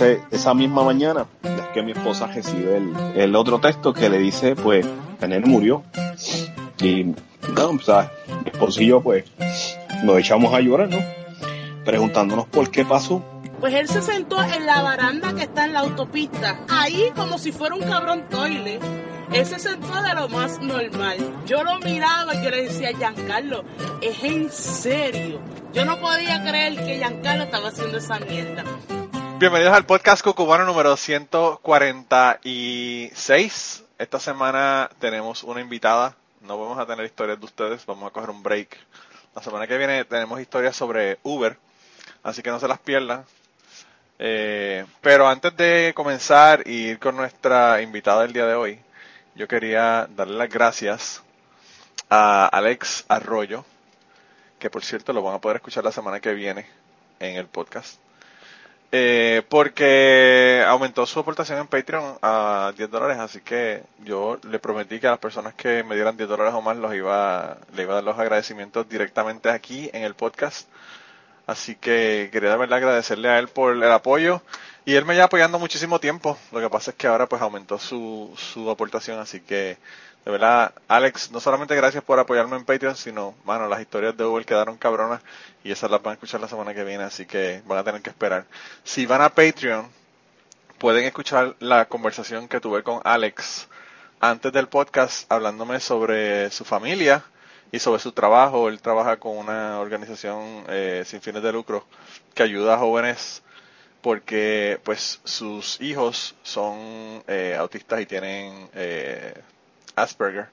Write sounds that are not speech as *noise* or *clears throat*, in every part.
esa misma mañana es que mi esposa recibe el, el otro texto que le dice, pues, Daniel murió. Y, no, o sea, mi esposo y yo, pues, nos echamos a llorar, ¿no? Preguntándonos por qué pasó. Pues él se sentó en la baranda que está en la autopista, ahí como si fuera un cabrón toile. Él se sentó de lo más normal. Yo lo miraba y yo le decía, Giancarlo, es en serio. Yo no podía creer que Giancarlo estaba haciendo esa mierda. Bienvenidos al podcast Cucubano número 146. Esta semana tenemos una invitada. No vamos a tener historias de ustedes, vamos a coger un break. La semana que viene tenemos historias sobre Uber, así que no se las pierdan. Eh, pero antes de comenzar y ir con nuestra invitada del día de hoy, yo quería darle las gracias a Alex Arroyo, que por cierto lo van a poder escuchar la semana que viene en el podcast. Eh, porque aumentó su aportación en Patreon a 10 dólares, así que yo le prometí que a las personas que me dieran 10 dólares o más los iba, le iba a dar los agradecimientos directamente aquí en el podcast. Así que quería de agradecerle a él por el apoyo. Y él me lleva apoyando muchísimo tiempo. Lo que pasa es que ahora pues aumentó su, su aportación. Así que, de verdad, Alex, no solamente gracias por apoyarme en Patreon, sino, mano, las historias de Google quedaron cabronas. Y esas las van a escuchar la semana que viene. Así que van a tener que esperar. Si van a Patreon, pueden escuchar la conversación que tuve con Alex antes del podcast hablándome sobre su familia y sobre su trabajo. Él trabaja con una organización eh, sin fines de lucro que ayuda a jóvenes porque pues sus hijos son eh, autistas y tienen eh, Asperger.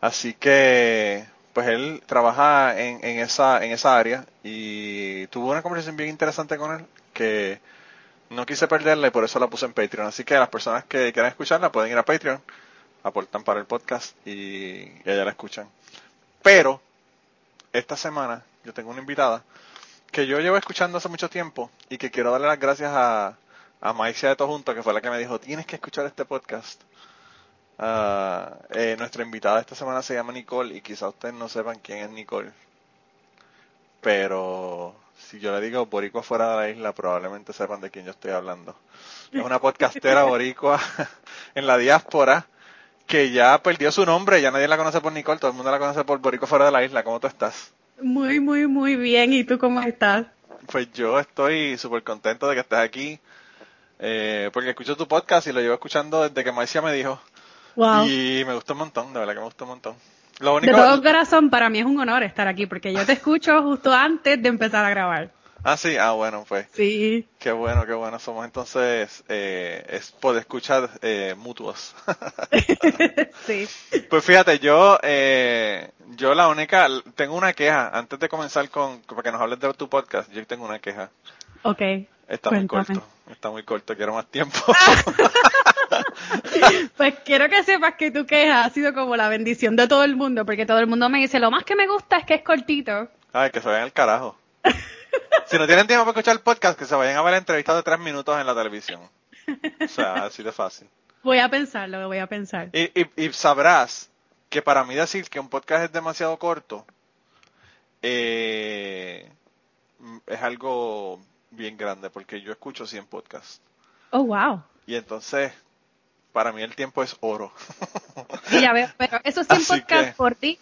Así que pues él trabaja en, en, esa, en esa área y tuvo una conversación bien interesante con él que no quise perderla y por eso la puse en Patreon. Así que las personas que quieran escucharla pueden ir a Patreon, aportan para el podcast y, y allá la escuchan. Pero esta semana yo tengo una invitada que yo llevo escuchando hace mucho tiempo y que quiero darle las gracias a, a Maicia de Todo Junto, que fue la que me dijo, tienes que escuchar este podcast. Uh, eh, nuestra invitada esta semana se llama Nicole y quizá ustedes no sepan quién es Nicole. Pero si yo le digo boricua fuera de la isla, probablemente sepan de quién yo estoy hablando. Es una podcastera boricua *laughs* en la diáspora que ya perdió su nombre, ya nadie la conoce por Nicole, todo el mundo la conoce por boricua fuera de la isla. ¿Cómo tú estás? Muy, muy, muy bien. ¿Y tú cómo estás? Pues yo estoy súper contento de que estés aquí, eh, porque escucho tu podcast y lo llevo escuchando desde que Marcia me dijo. Wow. Y me gustó un montón, de verdad que me gustó un montón. Lo único... De todo corazón, para mí es un honor estar aquí, porque yo te escucho justo antes de empezar a grabar. Ah, sí, ah, bueno, pues. Sí. Qué bueno, qué bueno. Somos entonces, eh, es poder escuchar eh, mutuos. *laughs* sí. Pues fíjate, yo, eh, yo la única, tengo una queja, antes de comenzar con, para que nos hables de tu podcast, yo tengo una queja. Ok. Está Cuéntame. muy corto, está muy corto, quiero más tiempo. *laughs* *laughs* pues quiero que sepas que tu queja ha sido como la bendición de todo el mundo, porque todo el mundo me dice, lo más que me gusta es que es cortito. Ay, que se vayan al carajo. Si no tienen tiempo para escuchar el podcast, que se vayan a ver la entrevista de tres minutos en la televisión. O sea, así de fácil. Voy a pensarlo, voy a pensar. Y, y, y sabrás que para mí decir que un podcast es demasiado corto eh, es algo bien grande, porque yo escucho 100 podcasts. Oh, wow. Y entonces, para mí el tiempo es oro. *laughs* Ya veo, pero ¿esos 100 Así podcasts que- por día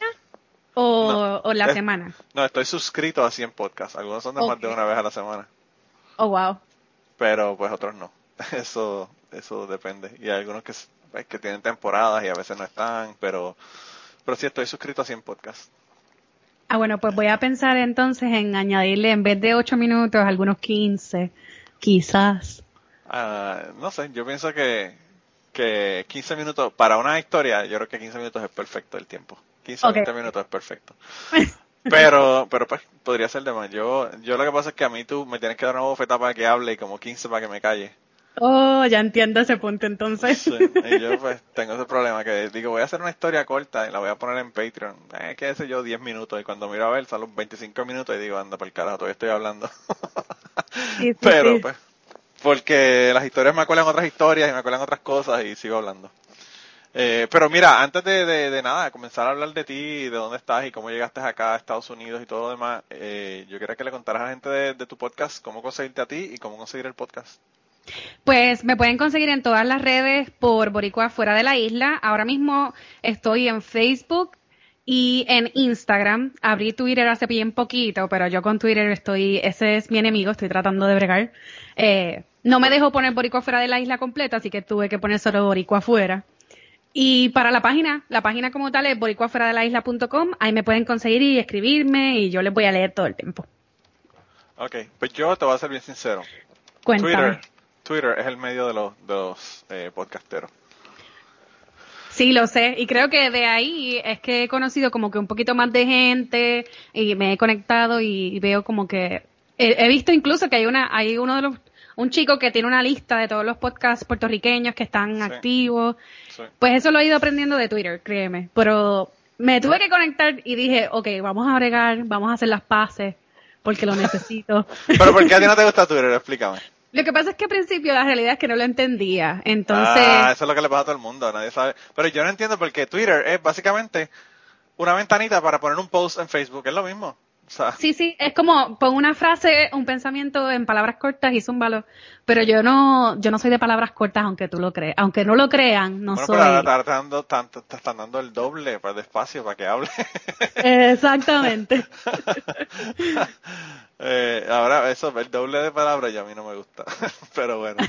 o, No, o la es- semana? No, estoy suscrito a 100 podcasts. Algunos son de más de una vez a la semana. Oh, wow. pero pues otros no. *laughs* Eso eso depende. Y hay algunos que, que tienen temporadas y a veces no están, pero pero sí estoy suscrito a 100 podcasts. Ah, bueno, pues voy a pensar entonces en añadirle en vez de 8 minutos algunos 15, quizás. Ah, no sé, yo pienso que, que 15 minutos, para una historia, yo creo que 15 minutos es perfecto el tiempo. 15 o Ok. 20 minutos es perfecto. Pero, pero pues, podría ser de más. Yo, yo lo que pasa es que a mí tú me tienes que dar una bofeta para que hable y como 15 para que me calle. Oh, ya entiendo ese punto entonces. Sí, y yo pues tengo ese problema que digo, voy a hacer una historia corta y la voy a poner en Patreon. Eh, qué sé yo, 10 minutos y cuando miro a ver los 25 minutos y digo, anda por el carajo, todavía estoy hablando. Sí, sí, *laughs* Pero pues, porque las historias me acuerdan otras historias y me acuerdan otras cosas y sigo hablando. Eh, pero mira, antes de, de, de, nada, comenzar a hablar de ti, de dónde estás y cómo llegaste acá a Estados Unidos y todo lo demás, eh, yo quería que le contaras a la gente de, de, tu podcast cómo conseguirte a ti y cómo conseguir el podcast. Pues me pueden conseguir en todas las redes por Boricua Fuera de la Isla. Ahora mismo estoy en Facebook y en Instagram. Abrí Twitter hace bien poquito, pero yo con Twitter estoy, ese es mi enemigo, estoy tratando de bregar. Eh, no me dejo poner Boricua Fuera de la Isla completa, así que tuve que poner solo Boricua Fuera. Y para la página, la página como tal es boricuafueradelaisla.com, ahí me pueden conseguir y escribirme y yo les voy a leer todo el tiempo. Ok, pues yo te voy a ser bien sincero. Cuéntame. Twitter, Twitter es el medio de los, de los eh, podcasteros. Sí, lo sé. Y creo que de ahí es que he conocido como que un poquito más de gente y me he conectado y veo como que he, he visto incluso que hay una, hay uno de los un chico que tiene una lista de todos los podcasts puertorriqueños que están Sí. activos. Sí. Pues eso lo he ido aprendiendo de Twitter, créeme. Pero me tuve que conectar y dije, ok, vamos a bregar, vamos a hacer las paces, porque lo necesito. *laughs* Pero ¿por qué a ti no te gusta Twitter? Explícame. Lo que pasa es que al principio la realidad es que no lo entendía. Entonces, Ah, eso es lo que le pasa a todo el mundo, nadie sabe. Pero yo no entiendo porque Twitter es básicamente una ventanita para poner un post en Facebook, es lo mismo. O sea, sí, sí, es como pon una frase, un pensamiento en palabras cortas y zúmbalo. Pero yo no, yo no soy de palabras cortas, aunque tú lo creas. Aunque no lo crean, no bueno, soy. pero ahora te están dando, tanto- te están dando el doble para de espacio para que hable. Exactamente. *laughs* Eh, ahora, eso, el doble de palabras ya a mí no me gusta. *laughs* Pero bueno,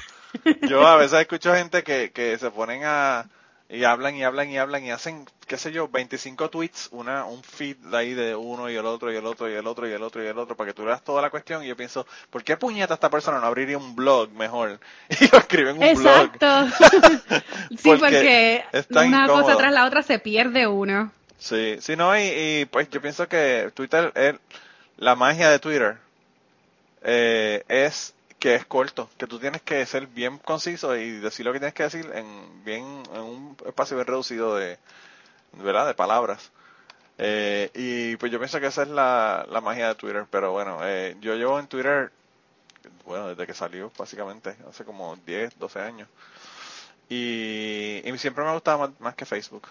yo a veces escucho gente que, que se ponen a, y hablan y hablan y hablan y hacen, qué sé yo, 25 tweets, una, un feed de ahí de uno y el otro y el otro y el otro y el otro y el otro para que tú veas toda la cuestión y yo pienso, ¿por qué puñeta esta persona no abriría un blog mejor? *laughs* Y lo escribe en un blog. Exacto. *laughs* sí, Porque porque una incómodo. cosa tras la otra se pierde uno. Sí, sí, no, y, y, pues yo pienso que Twitter, es, la magia de Twitter eh, es que es corto, que tú tienes que ser bien conciso y decir lo que tienes que decir en bien en un espacio bien reducido de, ¿verdad? De palabras. Eh, y pues yo pienso que esa es la, la magia de Twitter, pero bueno, eh, yo llevo en Twitter, bueno, desde que salió, básicamente, hace como 10, 12 años. Y, y siempre me ha gustado más, más que Facebook.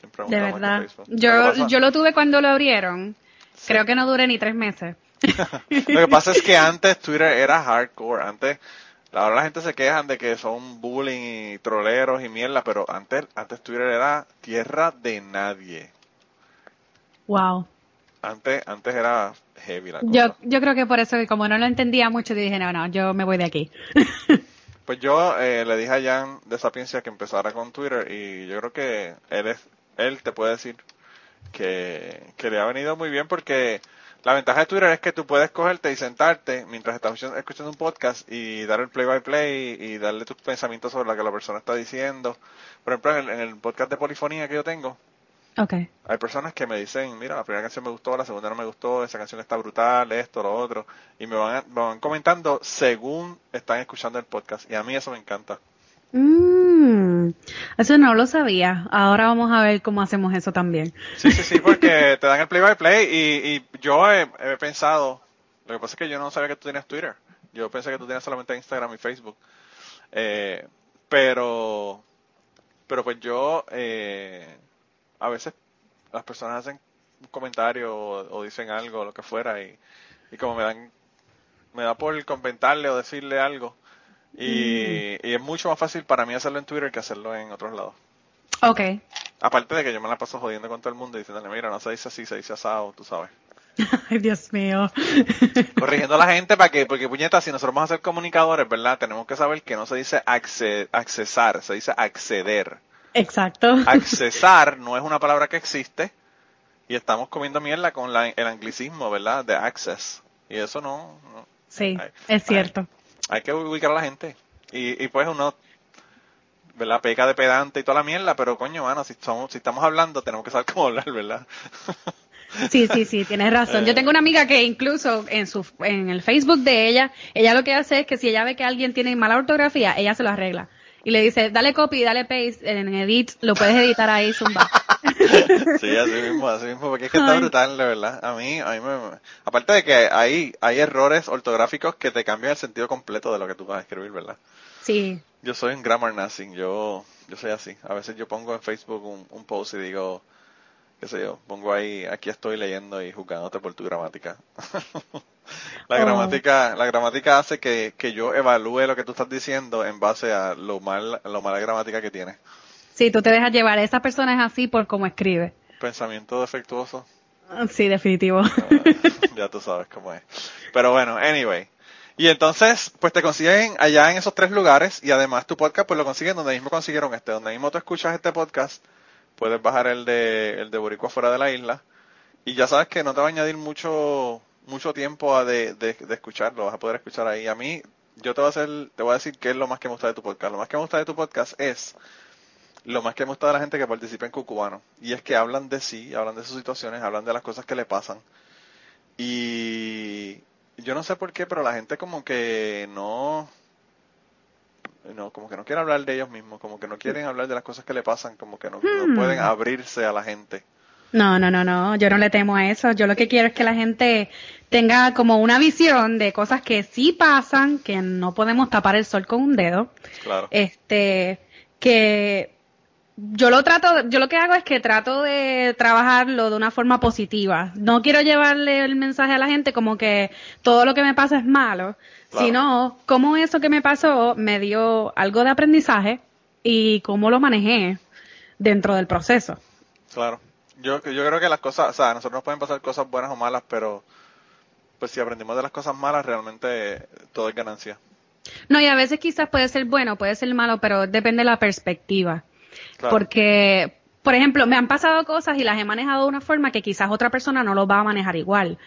Siempre me De gustado más verdad. que Facebook. Yo, yo lo tuve cuando lo abrieron. Sí. Creo que no duré ni tres meses. Lo que pasa es que antes Twitter era hardcore. Antes, ahora la gente se quejan de que son bullying y troleros y mierda, pero antes, antes Twitter era tierra de nadie. Wow. Antes, antes era heavy la cosa. Yo, yo creo que por eso, como no lo entendía mucho, dije, no, no, yo me voy de aquí. *laughs* Pues yo eh, le dije a Jan de Sapiencia que empezara con Twitter y yo creo que él es, él te puede decir que, que le ha venido muy bien porque la ventaja de Twitter es que tú puedes cogerte y sentarte mientras estás escuchando- un podcast y dar el play by play y darle tus pensamientos sobre lo que la persona está diciendo. Por ejemplo, en el, en el podcast de polifonía que yo tengo, Ok. hay personas que me dicen, mira, la primera canción me gustó, la segunda no me gustó, esa canción está brutal, esto, lo otro, y me van, me van comentando según están escuchando el podcast, y a mí eso me encanta. Mm, eso no lo sabía. Ahora vamos a ver cómo hacemos eso también. Sí, sí, sí, porque *laughs* te dan el play by play, y, y yo he, he pensado, lo que pasa es que yo no sabía que tú tenías Twitter, yo pensé que tú tenías solamente Instagram y Facebook, eh, pero, pero pues yo, eh, a veces las personas hacen un comentario o, o dicen algo, lo que fuera, y, y como me dan, me da por comentarle o decirle algo, y, y es mucho más fácil para mí hacerlo en Twitter que hacerlo en otros lados. Ok. Aparte de que yo me la paso jodiendo con todo el mundo y diciéndole, mira, no se dice así, se dice asado, tú sabes. *laughs* Ay, Dios mío. *laughs* Corrigiendo a la gente para que, porque puñeta, si nosotros vamos a ser comunicadores, ¿verdad? Tenemos que saber que no se dice acce- accesar, se dice acceder. Exacto. Accesar no es una palabra que existe y estamos comiendo mierda con la- el anglicismo, ¿verdad? De access. Y eso no, no. Sí, Ay, es ay. Hay que ubicar a la gente. Y, y pues uno, ¿verdad? Peca de pedante y toda la mierda, pero coño, mano, si, somos, si estamos hablando, tenemos que saber cómo hablar, ¿verdad? Sí, sí, sí, tienes razón. Yo Eh. tengo una amiga que incluso en su en el Facebook de ella, ella lo que hace es que si ella ve que alguien tiene mala ortografía, ella se lo arregla. Y le dice, dale copy, dale paste en edit, lo puedes editar ahí, zumba. *laughs* *laughs* Sí, así mismo, así mismo, porque es que está Ay. brutal, de verdad. A mí, a mí me, me- aparte de que hay, hay errores ortográficos que te cambian el sentido completo de lo que tú vas a escribir, ¿verdad? Sí, Yo soy un grammar nazi, yo, Yo soy así. A veces yo pongo en Facebook un, un post y digo, qué sé yo, pongo ahí, aquí estoy leyendo y juzgándote por tu gramática. *laughs* la Oh. gramática, la gramática hace que, que yo evalúe lo que tú estás diciendo en base a lo mal, lo mala gramática que tienes. Sí, tú te dejas llevar. Esa persona es así por cómo escribe. Pensamiento defectuoso. Sí, definitivo. *laughs* ya tú sabes cómo es. Pero bueno, anyway. Y entonces, pues te consiguen allá en esos tres lugares y además tu podcast pues lo consiguen donde mismo consiguieron este, donde mismo tú escuchas este podcast, puedes bajar el de el de Boricua fuera de la isla y ya sabes que no te va a añadir mucho mucho tiempo a de, de, de escucharlo, vas a poder escuchar ahí. A mí, yo te voy a hacer, te voy a decir qué es lo más que me gusta de tu podcast. Lo más que me gusta de tu podcast es lo más que me gusta de la gente que participa en Cucubano. Y es que hablan de sí, hablan de sus situaciones, hablan de las cosas que le pasan. Y yo no sé por qué, pero la gente como que no, no, como que no quiere hablar de ellos mismos, como que no quieren hablar de las cosas que le pasan, como que no, no Hmm. pueden abrirse a la gente. No, no, no, no, yo no le temo a eso. Yo lo que quiero es que la gente tenga como una visión de cosas que sí pasan, que no podemos tapar el sol con un dedo. Claro. Este, que yo lo trato, yo lo que hago es que trato de trabajarlo de una forma positiva. No quiero llevarle el mensaje a la gente como que todo lo que me pasa es malo, Claro. sino cómo eso que me pasó me dio algo de aprendizaje y cómo lo manejé dentro del proceso. Claro. Yo, yo creo que las cosas, o sea, a nosotros nos pueden pasar cosas buenas o malas, pero pues si aprendimos de las cosas malas, realmente todo es ganancia. No, y a veces quizás puede ser bueno, puede ser malo, pero depende de la perspectiva. Claro. Porque, por ejemplo, me han pasado cosas y las he manejado de una forma que quizás otra persona no lo va a manejar igual.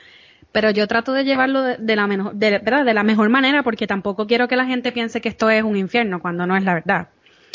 Pero yo trato de llevarlo de, de la, mejor, de, ¿verdad? de la mejor manera porque tampoco quiero que la gente piense que esto es un infierno cuando no es la verdad.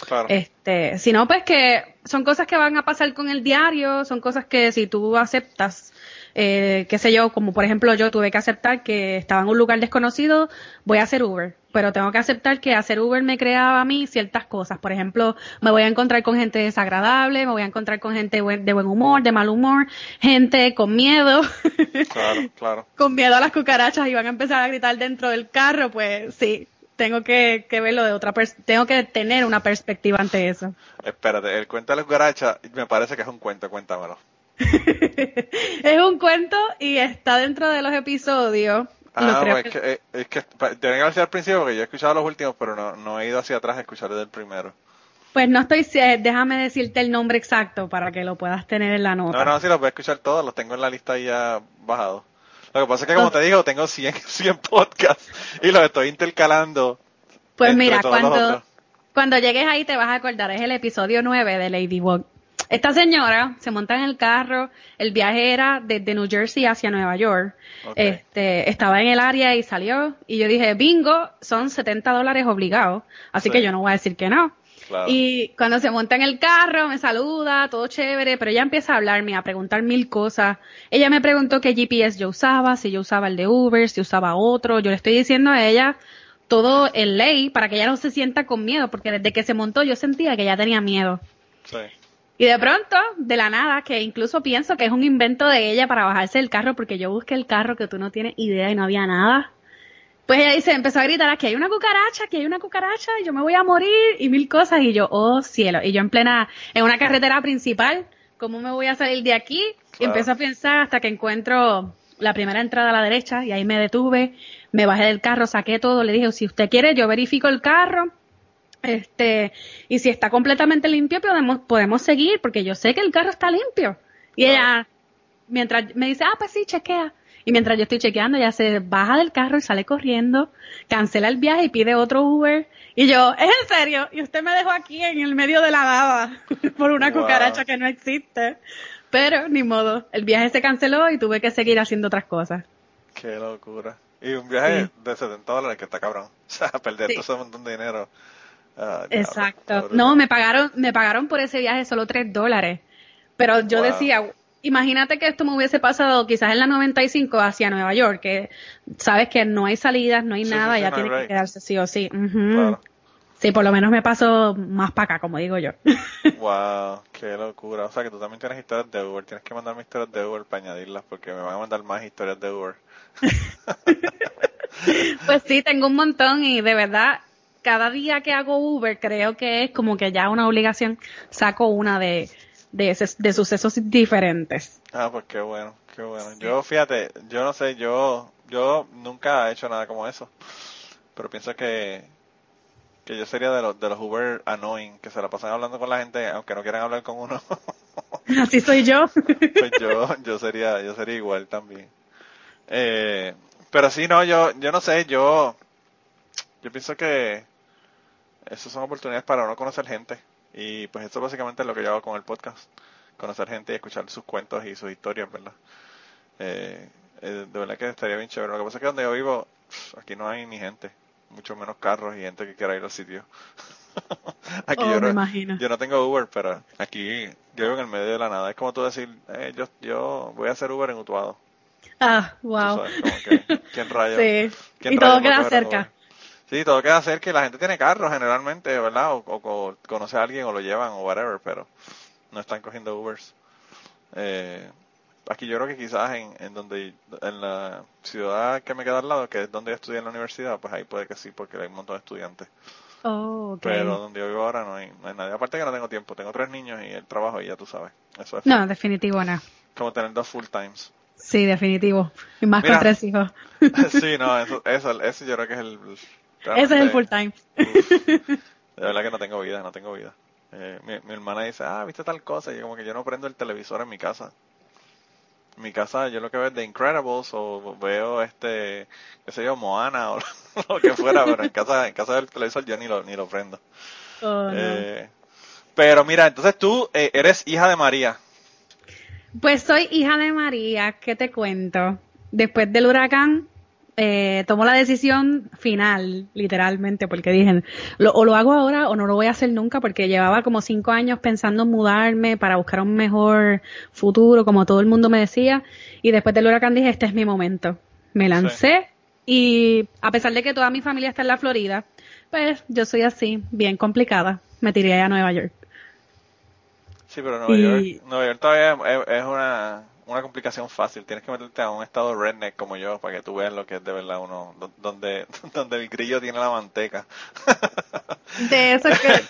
Claro. Este, sino pues que son cosas que van a pasar con el diario, son cosas que si tú aceptas, eh, qué sé yo, como por ejemplo yo tuve que aceptar que estaba en un lugar desconocido, voy a hacer Uber, pero tengo que aceptar que hacer Uber me creaba a mí ciertas cosas, por ejemplo, me voy a encontrar con gente desagradable, me voy a encontrar con gente de buen humor, de mal humor, gente con miedo, *laughs* Claro, claro. con miedo a las cucarachas y van a empezar a gritar dentro del carro, pues sí, tengo que, que verlo de otra tengo que tener una perspectiva ante eso. Espérate, el cuento de la cucaracha me parece que es un cuento, cuéntamelo. *laughs* es un cuento y está dentro de los episodios. Ah, creo pues, es que, eh, es que que haber al principio porque yo he escuchado los últimos, pero no, no he ido hacia atrás a escuchar el primero. Pues no estoy, se- déjame decirte el nombre exacto para que lo puedas tener en la nota. No, no, sí, los voy a escuchar todos, los tengo en la lista ya bajados. Lo que pasa es que, como te digo, tengo 100, 100 *laughs* podcasts y los estoy intercalando. pues mira, cuando, cuando llegues ahí te vas a acordar, es el episodio 9 de Ladybug. Esta señora se monta en el carro, el viaje era desde New Jersey hacia Nueva York. Este, estaba en el área y salió. Y yo dije, bingo, son 70 dólares obligados. Así Sí. que yo no voy a decir que no. Claro. Y cuando se monta en el carro, me saluda, todo chévere, pero ella empieza a hablarme, a preguntar mil cosas. Ella me preguntó qué GPS yo usaba, si yo usaba el de Uber, si usaba otro. Yo le estoy diciendo a ella todo en ley para que ella no se sienta con miedo, porque desde que se montó yo sentía que ella tenía miedo. Sí. Y de pronto, de la nada, que incluso pienso que es un invento de ella para bajarse del carro, porque yo busqué el carro que tú no tienes idea y no había nada. Pues ella dice, empezó a gritar, aquí hay una cucaracha, aquí hay una cucaracha, y yo me voy a morir, y mil cosas, y yo, oh cielo, y yo en plena, en una carretera principal, ¿cómo me voy a salir de aquí? Y empiezo a pensar hasta que encuentro la primera entrada a la derecha, y ahí me detuve, me bajé del carro, saqué todo, le dije, si usted quiere, yo verifico el carro, este, y si está completamente limpio, podemos, podemos seguir, porque yo sé que el carro está limpio. Y ella, mientras me dice, ah, pues sí, chequea. Y mientras yo estoy chequeando, ella se baja del carro y sale corriendo, cancela el viaje y pide otro Uber. Y yo, ¿es en serio? Y usted me dejó aquí en el medio de la nada *laughs* por una Wow. cucaracha que no existe. Pero, ni modo, el viaje se canceló y tuve que seguir haciendo otras cosas. Qué locura. Y un viaje Sí. de 70 dólares que está cabrón. *laughs* O sea, perder Sí. todo ese montón de dinero. Ah, Exacto. No, me pagaron, me pagaron por ese viaje solo tres dólares. Pero yo Wow. decía, imagínate que esto me hubiese pasado quizás en la 95 hacia Nueva York, que sabes que no hay salidas, no hay Sí, nada, sí, ya no hay tiene break. que quedarse sí o sí. Sí, por lo menos me pasó más para acá, como digo yo. *laughs* Wow, qué locura. O sea, que tú también tienes historias de Uber. Tienes que mandarme historias de Uber para añadirlas porque me van a mandar más historias de Uber. *laughs* pues sí, tengo un montón y de verdad, cada día que hago Uber creo que es como que ya una obligación, saco una de, de, ese- de sucesos diferentes. Ah, pues qué bueno, qué bueno. Yo, fíjate, yo no sé, yo, yo nunca he hecho nada como eso. Pero pienso que, que yo sería de los, de los Uber annoying, que se la pasan hablando con la gente, aunque no quieran hablar con uno. *laughs* Así soy yo. *laughs* pues yo, yo sería, yo sería igual también. Eh, pero sí, no, yo, yo no sé, yo, yo pienso que esas son oportunidades para uno conocer gente. Y pues eso básicamente es lo que yo hago con el podcast. Conocer gente y escuchar sus cuentos y sus historias, ¿verdad? Eh, eh, de verdad que estaría bien chévere. Lo que pasa es que donde yo vivo, aquí no hay ni gente. Mucho menos carros y gente que quiera ir al sitio. *laughs* aquí Oh, yo, me no, imagino. yo no tengo Uber, pero aquí yo vivo en el medio de la nada. Es como tú decir, eh, yo, yo voy a hacer Uber en Utuado. Ah, wow. sabes, como que, ¿quién rayos? *laughs* Sí. ¿Quién Y todo a queda cerca. Sí, todo queda cerca y la gente tiene carros generalmente, ¿verdad? O, o- o conoce a alguien o lo llevan o whatever, pero no están cogiendo Ubers. Eh, aquí yo creo que quizás en, en donde en la ciudad que me queda al lado, que es donde yo estudié en la universidad, pues ahí puede que sí, porque hay un montón de estudiantes. Oh. Pero donde yo vivo ahora no hay, no hay nadie. Aparte que no tengo tiempo, tengo tres niños y el trabajo y ya tú sabes. Eso es No, definitivo no. como tener dos full times. Sí, definitivo. Y más Mira. con tres hijos. *laughs* sí, no, eso, eso, eso yo creo que es el... Ese es el full time. *laughs* De verdad que no tengo vida, no tengo vida. Eh, mi, mi hermana dice, ah, viste tal cosa, y yo como que yo no prendo el televisor en mi casa. En mi casa yo lo que veo es The Incredibles o veo este, qué sé yo, Moana *laughs* o lo que fuera, pero en casa, en casa del televisor yo ni lo, ni lo prendo. Oh, no. Eh, pero mira, entonces tú eh, eres hija de María. Pues soy hija de María, ¿qué te cuento? Después del huracán, eh, tomo la decisión final, literalmente, porque dije, lo- o lo hago ahora o no lo voy a hacer nunca, porque llevaba como cinco años pensando en mudarme para buscar un mejor futuro, como todo el mundo me decía, y después del huracán dije, este es mi momento. Me lancé y a pesar de que toda mi familia está en la Florida, pues yo soy así, bien complicada, me tiré a Nueva York. Sí, pero Nueva, Y- York, Nueva York todavía es, es una, una complicación fácil. Tienes que meterte a un estado redneck como yo para que tú veas lo que es de verdad uno, do- donde, *laughs* donde el grillo tiene la manteca. *laughs* De eso es que,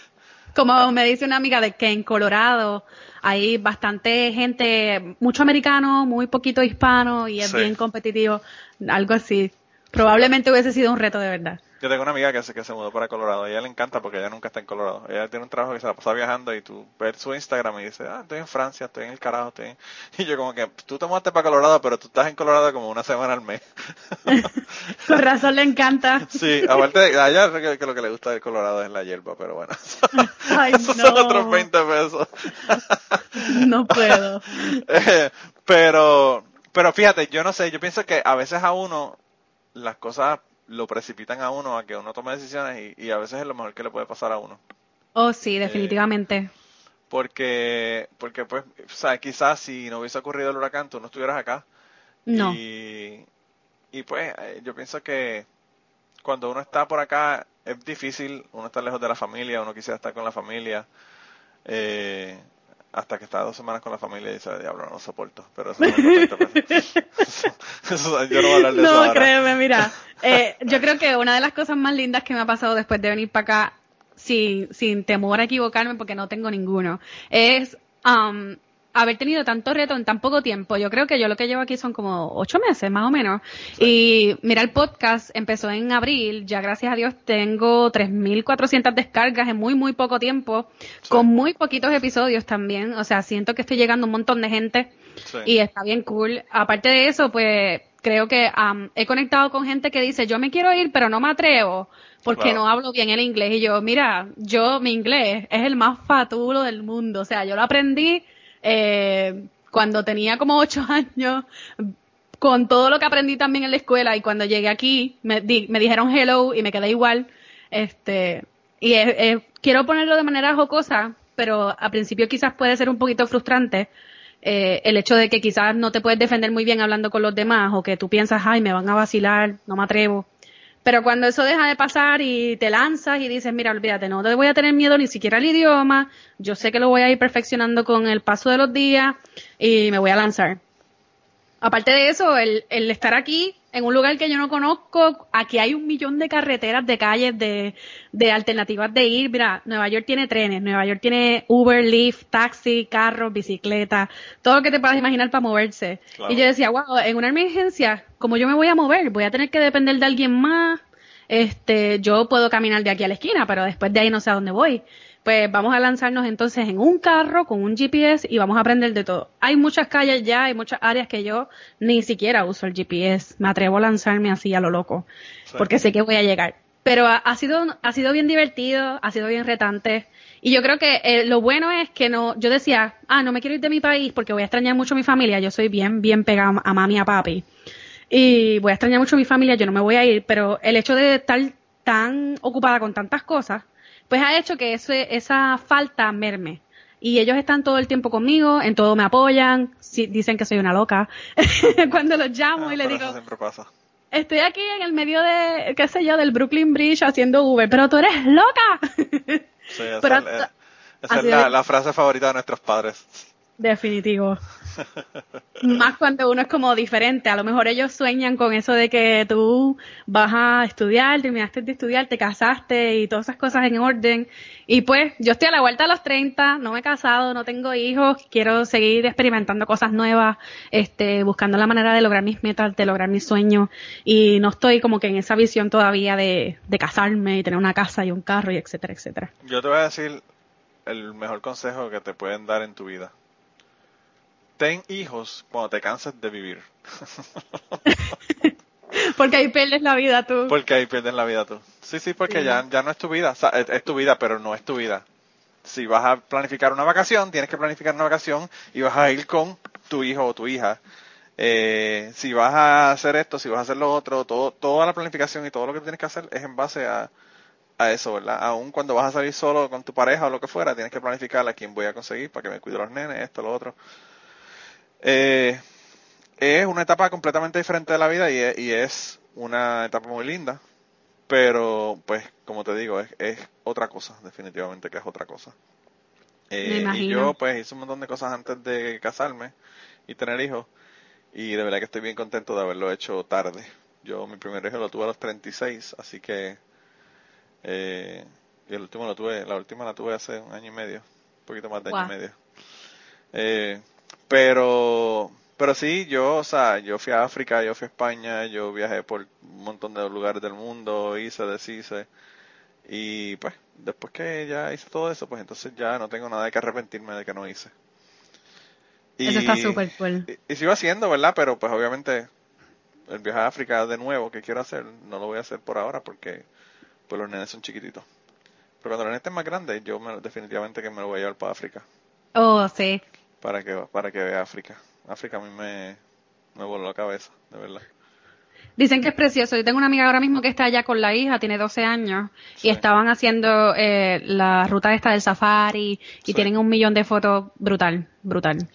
como me dice una amiga de que en Colorado hay bastante gente, mucho americano, muy poquito hispano y es Sí. bien competitivo, algo así. Probablemente hubiese sido un reto de verdad. Yo tengo una amiga que se, que se mudó para Colorado y a ella le encanta porque ella nunca está en Colorado. Ella tiene un trabajo que se la pasa viajando y tú ves su Instagram y dice, ah, estoy en Francia, estoy en el carajo, estoy en... *laughs* Y yo como que, tú te mudaste para Colorado, pero tú estás en Colorado como una semana al mes. *laughs* Con razón le encanta. *laughs* Sí, aparte a ella que, que lo que le gusta de Colorado es la hierba, pero bueno. Ay, Esos no. son otros 20 pesos. No puedo. Eh, pero, pero fíjate, yo no sé, yo pienso que a veces a uno las cosas lo precipitan a uno a que uno tome decisiones y, y a veces es lo mejor que le puede pasar a uno. Oh, sí, definitivamente. Porque, porque pues, o sea, quizás si no hubiese ocurrido el huracán, tú no estuvieras acá. No. Y, y pues, eh, yo pienso que cuando uno está por acá es difícil, uno está lejos de la familia, uno quisiera estar con la familia. Eh, hasta que está dos semanas con la familia y dice, diablo, no lo soporto. Pero eso pues. *laughs* *laughs* Eso- yo no voy a hablar de eso No, créeme, mira. *laughs* eh, yo creo que una de las cosas más lindas que me ha pasado después de venir para acá, sin, sin temor a equivocarme, porque no tengo ninguno, es um, haber tenido tanto reto en tan poco tiempo. Yo creo que yo lo que llevo aquí son como ocho meses, más o menos. Y mira, el podcast empezó en abril. Ya gracias a Dios tengo 3.400 descargas en muy, muy poco tiempo, con muy poquitos episodios también. O sea, siento que estoy llegando a un montón de gente Sí. y está bien cool. Aparte de eso, pues creo que am, he conectado con gente que dice, yo me quiero ir, pero no me atrevo porque no hablo bien el inglés. Y yo, mira, yo, mi inglés es el más fatulo del mundo. O sea, yo lo aprendí eh, cuando tenía como ocho *laughs* años, con todo lo que aprendí también en la escuela. Y cuando llegué aquí, me, di- me dijeron hello y me quedé igual. Este, y es- quiero ponerlo de manera jocosa, pero al principio quizás puede ser un poquito frustrante eh, el hecho de que quizás no te puedes defender muy bien hablando con los demás o que tú piensas, ay, me van a vacilar, no me atrevo. Pero cuando eso deja de pasar y te lanzas y dices, mira, olvídate, no te voy a tener miedo ni siquiera al idioma, yo sé que lo voy a ir perfeccionando con el paso de los días y me voy a lanzar. Aparte de eso, el, el estar aquí en un lugar que yo no conozco, aquí hay un millón de carreteras, de calles, de, de alternativas de ir. Mira, Nueva York tiene trenes, Nueva York tiene Uber, Lyft, taxi, carros, bicicleta, todo lo que te puedas imaginar para moverse. Claro. Y yo decía, wow, en una emergencia, como yo me voy a mover? Voy a tener que depender de alguien más. Este, yo puedo caminar de aquí a la esquina, pero después de ahí no sé a dónde voy. Pues vamos a lanzarnos entonces en un carro con un GPS y vamos a aprender de todo. Hay muchas calles ya, hay muchas áreas que yo ni siquiera uso el GPS. Me atrevo a lanzarme así a lo loco, Sí. porque sé que voy a llegar. Pero ha, ha sido ha sido bien divertido, ha sido bien retante y yo creo que eh, lo bueno es que no yo decía, ah, no me quiero ir de mi país porque voy a extrañar mucho a mi familia. Yo soy bien bien pegada a mami y a papi y voy a extrañar mucho a mi familia, yo no me voy a ir, pero el hecho de estar tan ocupada con tantas cosas, pues ha hecho que ese, esa falta merme. Y ellos están todo el tiempo conmigo, en todo me apoyan, sí, dicen que soy una loca. *laughs* Cuando los llamo Ah, y les digo, eso siempre pasa. estoy aquí en el medio de, qué sé yo, del Brooklyn Bridge haciendo Uber, pero tú eres loca. Sí, esa Pero es, esa es la frase favorita de nuestros padres. Definitivo. Más cuando uno es como diferente. A lo mejor ellos sueñan con eso de que tú vas a estudiar, terminaste de estudiar, te casaste y todas esas cosas en orden. Y pues yo estoy a la vuelta de los 30, no me he casado, no tengo hijos, quiero seguir experimentando cosas nuevas, este, buscando la manera de lograr mis metas, de lograr mis sueños. Y no estoy como que en esa visión todavía de, de casarme y tener una casa y un carro y etcétera, etcétera. Yo te voy a decir el mejor consejo que te pueden dar en tu vida. Ten hijos cuando te canses de vivir. *laughs* Porque ahí pierdes la vida tú. Porque ahí pierden la vida tú. Sí, sí, porque Sí. ya, ya no es tu vida. O sea, es, es tu vida, pero no es tu vida. Si vas a planificar una vacación, tienes que planificar una vacación y vas a ir con tu hijo o tu hija. Eh, si vas a hacer esto, si vas a hacer lo otro, todo, toda la planificación y todo lo que tienes que hacer es en base a, a eso, ¿verdad? Aún cuando vas a salir solo con tu pareja o lo que fuera, tienes que planificar a quién voy a conseguir para que me cuide los nenes, esto, lo otro. Eh, es una etapa completamente diferente de la vida y es, y es una etapa muy linda, pero pues como te digo, es, es otra cosa, definitivamente que es otra cosa. Eh, y yo pues hice un montón de cosas antes de casarme y tener hijos y de verdad que estoy bien contento de haberlo hecho tarde. Yo mi primer hijo lo tuve a los 36, así que eh, y el último lo tuve, la última la tuve hace un año y medio, un poquito más de año y medio. Eh, pero, pero sí, yo, o sea, yo fui a África, yo fui a España, yo viajé por un montón de lugares del mundo, hice, deshice. Y pues, después que ya hice todo eso, pues entonces ya no tengo nada de que arrepentirme de que no hice. Eso está súper cool. Y, y sigo haciendo, ¿verdad? Pero pues obviamente el viaje a África de nuevo que quiero hacer, no lo voy a hacer por ahora porque pues los nenes son chiquititos. Pero cuando los nenes estén más grandes, yo me- definitivamente que me lo voy a llevar para África Oh, sí. Para que para que vea África. África a mí me, me voló la cabeza, de verdad. Dicen que es precioso. Yo tengo una amiga ahora mismo que está allá con la hija, tiene 12 años, Sí. y estaban haciendo eh, la ruta esta del safari, y Sí. tienen un millón de fotos brutal, brutal.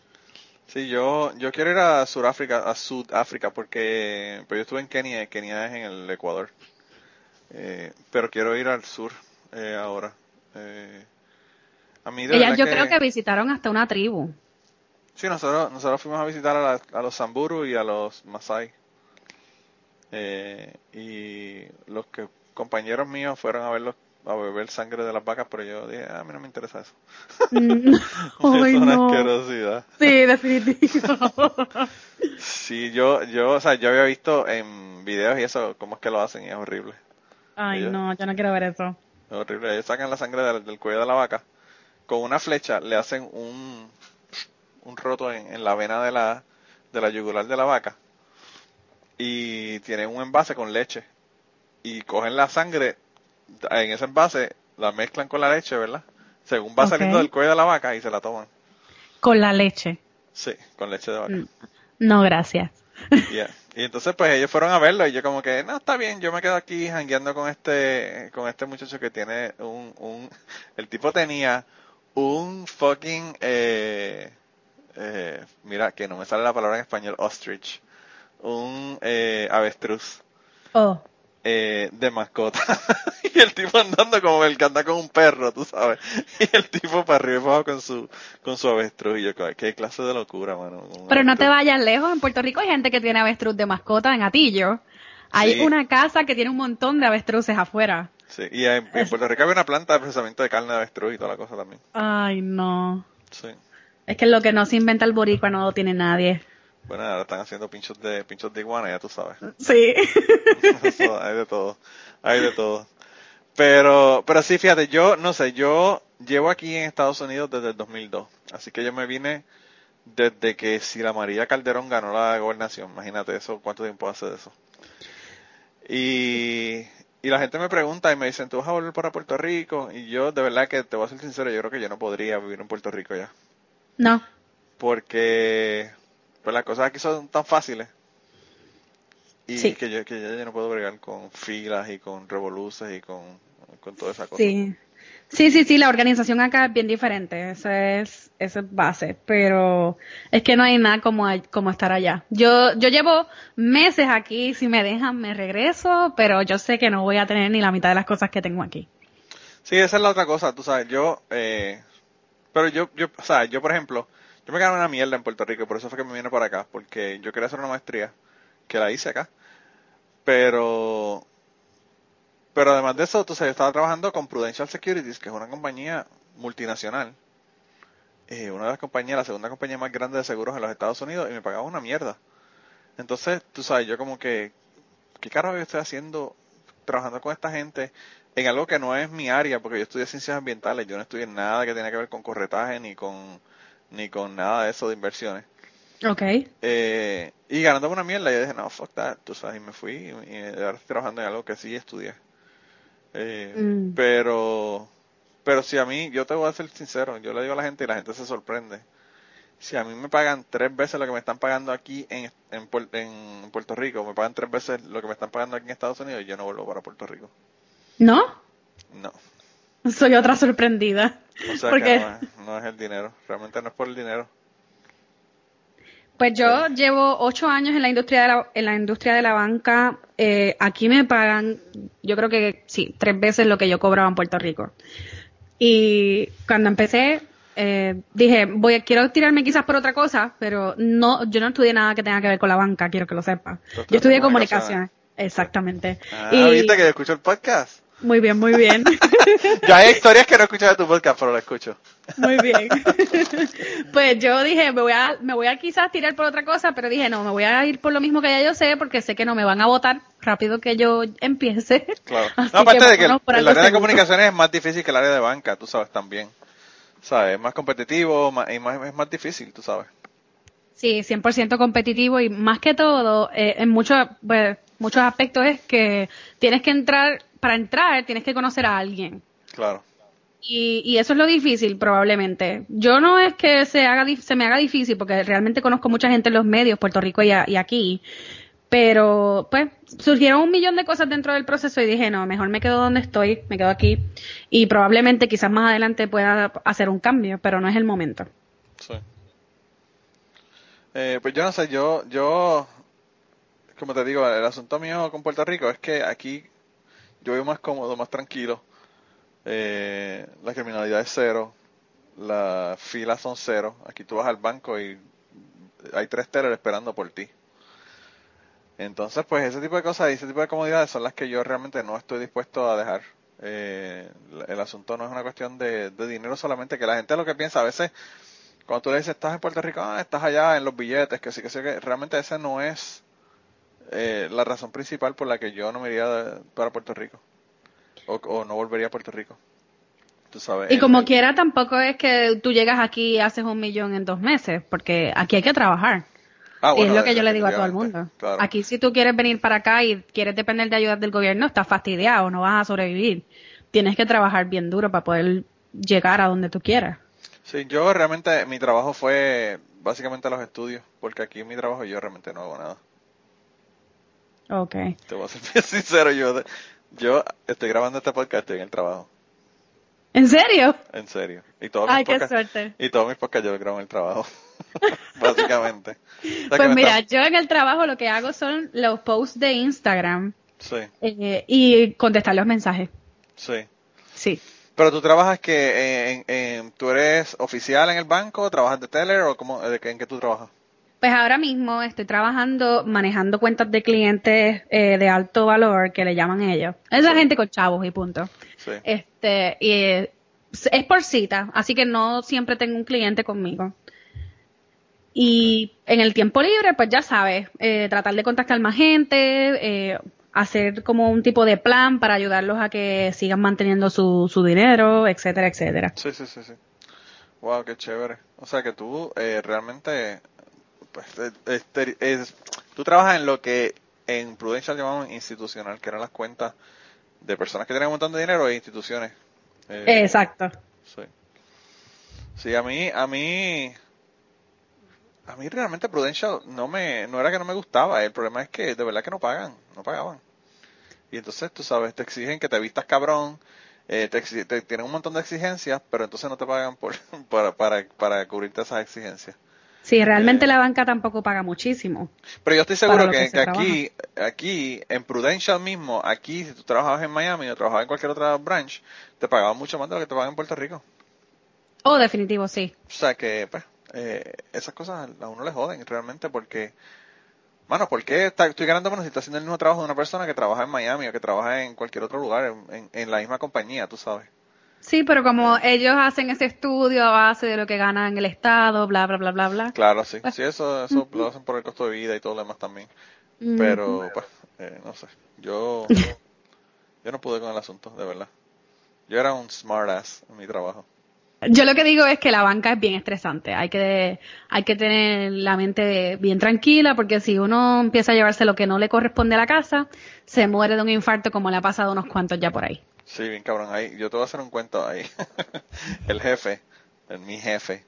Sí, yo, yo quiero ir a Sudáfrica, a Sudáfrica, porque pues yo estuve en Kenia, y Kenia es en el Ecuador. Eh, pero quiero ir al sur eh, ahora. Eh, a mí de Ellas yo creo que visitaron hasta una tribu. Sí, nosotros, nosotros fuimos a visitar a, la- a los Samburu y a los Masai. Eh, y los que compañeros míos fueron a verlos a beber sangre de las vacas, pero yo dije, "Ah, a mí no me interesa eso. Mm, *laughs* Ay, es una no. asquerosidad. Sí, definitivo. *laughs* Sí, yo, yo, o sea, yo había visto en videos y eso, cómo es que lo hacen y es horrible. Ay, Ellos- no, yo no quiero ver eso. Es horrible. Ellos sacan la sangre del, del cuello de la vaca. Con una flecha le hacen un, un roto en, en la vena de la, de la yugular de la vaca. Y tienen un envase con leche. Y cogen la sangre en ese envase, la mezclan con la leche, ¿verdad? Según va saliendo del cuello de la vaca y se la toman. Con la leche. Sí, con leche de vaca. Mm. No, gracias. *laughs* Yeah. Y entonces pues ellos fueron a verlo y yo como que, no, está bien, yo me quedo aquí jangueando con este, con este muchacho que tiene un, un, *laughs* el tipo tenía un fucking, eh, eh, mira, que no me sale la palabra en español, ostrich, un eh, avestruz. Oh, eh, de mascota. *laughs* y el tipo andando como el que anda con un perro, tú sabes. Y el tipo para arriba y para abajo con su, con su avestruz. Y yo, qué clase de locura, mano. Pero no te vayas lejos, en Puerto Rico hay gente que tiene avestruz de mascota en Atillo. Hay Sí. una casa que tiene un montón de avestruces afuera. Sí, y en, en Puerto Rico había una planta de procesamiento de carne de avestruz y toda la cosa también. Ay, no. Sí. Es que lo que no se inventa el boricua no lo tiene nadie. Bueno, ahora están haciendo pinchos de, pinchos de iguana, ya tú sabes. Sí. *laughs* Eso, hay de todo, hay de todo. Pero, pero sí, fíjate, yo, no sé, yo llevo aquí en Estados Unidos desde el 2002. Así que yo me vine desde que Sila María Calderón ganó la gobernación. Imagínate eso, cuánto tiempo hace de eso. Y, y la gente me pregunta y me dicen, ¿tú vas a volver para Puerto Rico? Y yo, de verdad que te voy a ser sincero, yo creo que yo no podría vivir en Puerto Rico ya. No. Porque, pues las cosas aquí son tan fáciles. Y Sí. que, yo, que ya yo no puedo bregar con filas y con revoluces y con, con toda esa cosa. Sí. Sí, sí, sí, la organización acá es bien diferente, eso es, eso es base, pero es que no hay nada como, como estar allá. Yo, yo llevo meses aquí, si me dejan me regreso, pero yo sé que no voy a tener ni la mitad de las cosas que tengo aquí. Sí, esa es la otra cosa, tú sabes, yo, eh, pero yo, yo, o sea, yo por ejemplo, yo me gané una mierda en Puerto Rico, por eso fue que me vine para acá, porque yo quería hacer una maestría, que la hice acá, pero, pero además de eso, tú sabes, yo estaba trabajando con Prudential Securities, que es una compañía multinacional, eh, una de las compañías, la segunda compañía más grande de seguros en los Estados Unidos, y me pagaba una mierda. Entonces, tú sabes, yo como que, ¿qué carajo yo estoy haciendo trabajando con esta gente en algo que no es mi área? Porque yo estudié ciencias ambientales, yo no estudié nada que tenga que ver con corretaje ni con, ni con nada de eso de inversiones. Ok. Eh, y ganando una mierda, yo dije, no, fuck that, tú sabes, y me fui y, y ahora estoy trabajando en algo que sí estudié. Eh, Mm. Pero, pero si a mí, yo te voy a ser sincero, yo le digo a la gente y la gente se sorprende. Si a mí me pagan tres veces lo que me están pagando aquí en, en, en Puerto Rico, me pagan tres veces lo que me están pagando aquí en Estados Unidos, yo no vuelvo para Puerto Rico. ¿No? No. Soy otra sorprendida. O sea Porque- que no es, no es el dinero, realmente no es por el dinero. Pues yo llevo ocho años en la industria de la, en la industria de la banca. Eh, aquí me pagan, yo creo que sí, tres veces lo que yo cobraba en Puerto Rico. Y cuando empecé, eh, dije, voy a, quiero tirarme quizás por otra cosa, pero no, yo no estudié nada que tenga que ver con la banca, quiero que lo sepa. Yo estudié comunicaciones. comunicaciones. Exactamente. Ah, Y- viste que yo escucho el podcast. Muy bien, muy bien. *laughs* Ya hay historias que no escucho de tu podcast, pero lo escucho. Muy bien. *laughs* pues yo dije, me voy a, me voy a quizás tirar por otra cosa, pero dije, no, me voy a ir por lo mismo que ya yo sé, porque sé que no me van a votar rápido que yo empiece. Claro. *laughs* Así No, aparte de que el, área de comunicaciones es más difícil que el área de banca, tú sabes también. ¿Sabes? Es más competitivo más, y más, es más difícil, tú sabes. Sí, 100% competitivo y más que todo, eh, en muchos, pues, muchos aspectos es que tienes que entrar, para entrar tienes que conocer a alguien. Claro. Y, y eso es lo difícil, probablemente. Yo no es que se, haga, se me haga difícil, porque realmente conozco mucha gente en los medios, Puerto Rico y, a- y aquí. Pero, pues, surgieron un millón de cosas dentro del proceso y dije, no, mejor me quedo donde estoy, me quedo aquí. Y probablemente quizás más adelante pueda hacer un cambio, pero no es el momento. Sí. Eh, pues yo no sé, yo, yo, como te digo, el asunto mío con Puerto Rico es que aquí yo vivo más cómodo, más tranquilo. Eh, la criminalidad es cero, las filas son cero. Aquí tú vas al banco y hay tres tellers esperando por ti. Entonces, pues ese tipo de cosas y ese tipo de comodidades son las que yo realmente no estoy dispuesto a dejar. Eh, el asunto no es una cuestión de, de dinero solamente, que la gente lo que piensa a veces cuando tú le dices estás en Puerto Rico, ah, estás allá en los billetes, que sí, que sí, que realmente esa no es eh, la razón principal por la que yo no me iría para Puerto Rico o, o no volvería a Puerto Rico. Tú sabes. Y como el- quiera, tampoco es que tú llegas aquí y haces un millón en dos meses, porque aquí hay que trabajar. Ah, Y bueno, es lo que yo le digo a todo el mundo. claro. Aquí si tú quieres venir para acá y quieres depender de ayudas del gobierno, estás fastidiado, no vas a sobrevivir. Tienes que trabajar bien duro para poder llegar a donde tú quieras. Sí, yo realmente, mi trabajo fue básicamente los estudios, porque aquí en mi trabajo yo realmente no hago nada. Ok. Te voy a ser *laughs* bien sincero, yo, yo estoy grabando este podcast, estoy en el trabajo, ¿En serio? en serio. Y todos mis Ay, qué podcasts- suerte. Y todos mis podcasts yo los grabo en el trabajo, *laughs* básicamente. *laughs* O sea que Pues mira, está- yo en el trabajo lo que hago son los posts de Instagram Sí, eh, y contestar los mensajes. sí. Sí. Pero tú trabajas que en, en- tú eres oficial en el banco, trabajas de teller o cómo, qué- en qué tú trabajas? Pues ahora mismo estoy trabajando manejando cuentas de clientes eh, de alto valor, que le llaman ellos. Esa Sí. gente con chavos y punto. Sí. Este, y eh, es por cita, así que no siempre tengo un cliente conmigo. Y en el tiempo libre, pues ya sabes, eh, tratar de contactar más gente, eh, hacer como un tipo de plan para ayudarlos a que sigan manteniendo su, su dinero, etcétera, etcétera. Sí, sí, sí, sí. Wow, qué chévere. O sea que tú eh, realmente, pues, eh, este, es- tú trabajas en lo que en Prudential llamamos institucional, que eran las cuentas de personas que tienen un montón de dinero e instituciones. Eh, Exacto. Sí. Sí, a mí, a mí, a mí realmente Prudential no me, no era que no me gustaba, el problema es que de verdad que no pagan, no pagaban. Y entonces, tú sabes, te exigen que te vistas cabrón, eh, te, te tienen un montón de exigencias, pero entonces no te pagan por, *laughs* para, para, para cubrirte esas exigencias. Sí, realmente Eh. la banca tampoco paga muchísimo. Pero yo estoy seguro que, que se que aquí, aquí, en Prudential mismo, aquí, si tú trabajabas en Miami o trabajabas en cualquier otra branch, te pagaban mucho más de lo que te pagan en Puerto Rico. Oh, definitivo, sí. O sea que, pues, eh, esas cosas a uno le joden realmente porque, mano, ¿por qué está- estoy ganando menos si estoy haciendo el mismo trabajo de una persona que trabaja en Miami o que trabaja en cualquier otro lugar, en, en- en la misma compañía, tú sabes? Sí, pero como ellos hacen ese estudio a base de lo que ganan el Estado, bla, bla, bla, bla, bla. Claro, sí, sí, eso, eso lo hacen por el costo de vida y todo lo demás también. Pero, pues, eh, no sé, yo, yo no pude con el asunto, de verdad. Yo era un smartass en mi trabajo. Yo lo que digo es que la banca es bien estresante. Hay que, hay que tener la mente bien tranquila porque si uno empieza a llevarse lo que no le corresponde a la casa, se muere de un infarto como le ha pasado a unos cuantos ya por ahí. Sí, bien cabrón. Ahí, yo te voy a hacer un cuento ahí. *laughs* el jefe, mi jefe,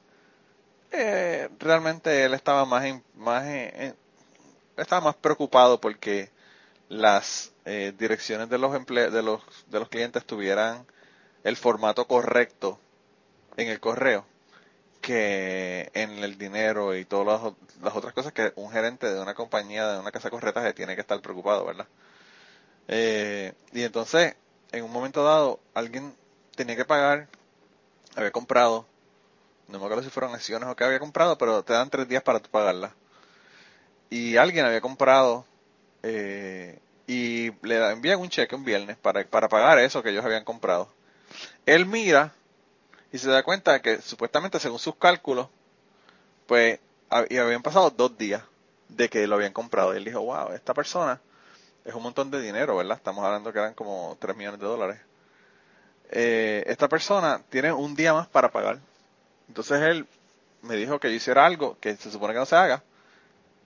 eh, realmente él estaba más, en- más en- estaba más preocupado porque las eh, direcciones de los emple de los de los clientes tuvieran el formato correcto en el correo que en el dinero y todas las, otras cosas que un gerente de una compañía, de una casa corretaje tiene que estar preocupado, ¿verdad? Eh, y entonces, en un momento dado, alguien tenía que pagar, había comprado, no me acuerdo si fueron acciones o qué había comprado, pero te dan tres días para pagarla. Y alguien había comprado eh, y le envían un cheque un viernes para, para pagar eso que ellos habían comprado. Él mira y se da cuenta que supuestamente según sus cálculos, pues y habían pasado dos días de que lo habían comprado. Y él dijo, wow, esta persona es un montón de dinero, ¿verdad? Estamos hablando que eran como 3 millones de dólares. Eh, esta persona tiene un día más para pagar. Entonces él me dijo que yo hiciera algo que se supone que no se haga.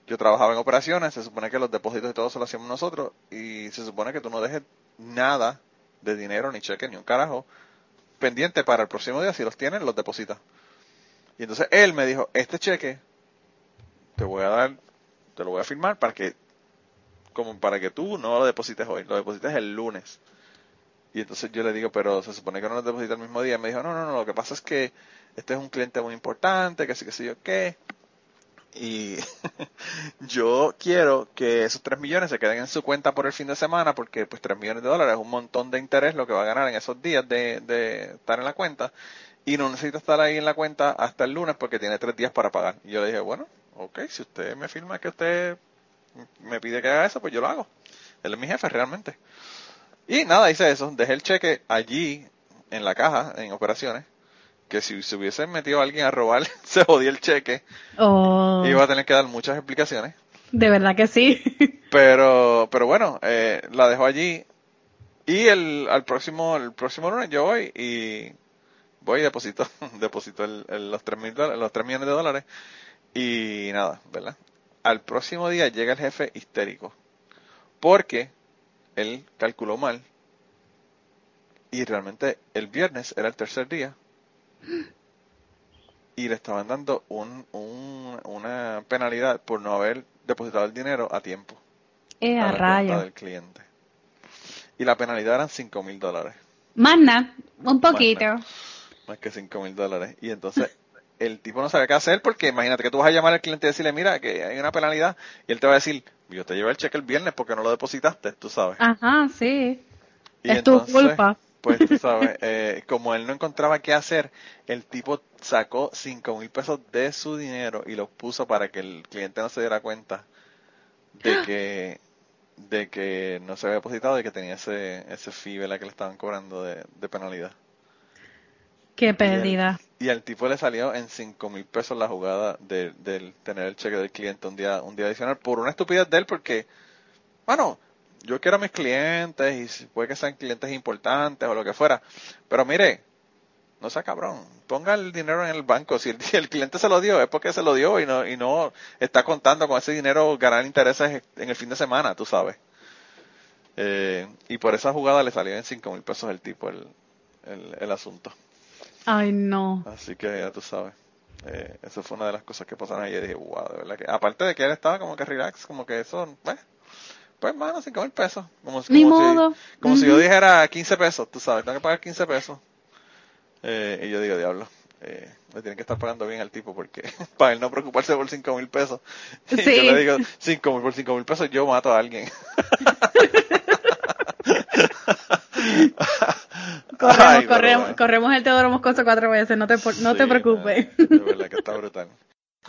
Yo trabajaba en operaciones, se supone que los depósitos y todo eso lo hacíamos nosotros y se supone que tú no dejes nada de dinero, ni cheque, ni un carajo pendiente para el próximo día. Si los tienen, los depositas. Y entonces él me dijo, este cheque te voy a dar, te lo voy a firmar para que como para que tú no lo deposites hoy, lo deposites el lunes. Y entonces yo le digo, pero se supone que no lo depositas el mismo día. Y me dijo, no, no, no, lo que pasa es que este es un cliente muy importante, que sí, que sé yo qué. Y *laughs* yo quiero que esos 3 millones se queden en su cuenta por el fin de semana, porque pues 3 millones de dólares es un montón de interés lo que va a ganar en esos días de, de estar en la cuenta. Y no necesita estar ahí en la cuenta hasta el lunes porque tiene 3 días para pagar. Y yo le dije, bueno, ok, si usted me firma que usted me pide que haga eso, pues yo lo hago. Él es mi jefe realmente. Y nada, hice eso. Dejé el cheque allí en la caja, en operaciones. Que si se hubiese metido alguien a robar, *laughs* se jodía el cheque. Oh, Iba a tener que dar muchas explicaciones. de verdad que sí. *laughs* Pero, pero bueno, eh, la dejo allí. Y el, al próximo, el próximo lunes yo voy y voy y deposito, *laughs* deposito el, el- los tres mil dólares, los tres millones de dólares. Y nada, ¿verdad? Al próximo día llega el jefe histérico. Porque él calculó mal. Y realmente el viernes era el tercer día. Y le estaban dando un, un- una penalidad por no haber depositado el dinero a tiempo Eh, a a rayo. del cliente. Y la penalidad eran 5 mil dólares, Más nada, un poquito. más que 5 mil dólares. Y entonces *laughs* el tipo no sabía qué hacer porque imagínate que tú vas a llamar al cliente y decirle, mira, que hay una penalidad. Y él te va a decir, yo te llevé el cheque el viernes porque no lo depositaste, tú sabes. Ajá, sí. Y es tu culpa. Pues tú *laughs* sabes, eh, como él no encontraba qué hacer, el tipo sacó cinco mil pesos de su dinero y los puso para que el cliente no se diera cuenta de que *gasps* de que no se había depositado y que tenía ese, ese fee que le estaban cobrando de, penalidad. Qué pérdida. Y al tipo le salió en cinco mil pesos la jugada de, del tener el cheque del cliente un día, un día adicional por una estupidez de él porque, bueno, yo quiero a mis clientes y puede que sean clientes importantes o lo que fuera, pero mire, no sea cabrón, ponga el dinero en el banco. *laughs* Si el, cliente se lo dio, es porque se lo dio y no, y no está contando con ese dinero ganar intereses en el fin de semana, tú sabes. Eh, y por esa jugada le salió en 5 mil pesos el tipo el, el, asunto. Ay, no. Así que ya tú sabes. Eh, eso fue una de las cosas que pasaron. Y dije, wow, de verdad que. Aparte de que él estaba como que relax, como que eso, pues, pues, mano, 5 mil pesos. Como, Ni como modo. Si, como si yo dijera 15 pesos, tú sabes, tengo que pagar 15 pesos. Eh, y yo digo, diablo, eh, le tienen que estar pagando bien al tipo porque *laughs* para él no preocuparse por 5 mil pesos. *laughs* yo le digo, 5 mil por 5 mil pesos yo mato a alguien. *laughs* corremos, corremos, corremos el Teodoro Moscoso cuatro veces, no te, no te preocupes. De verdad que está brutal.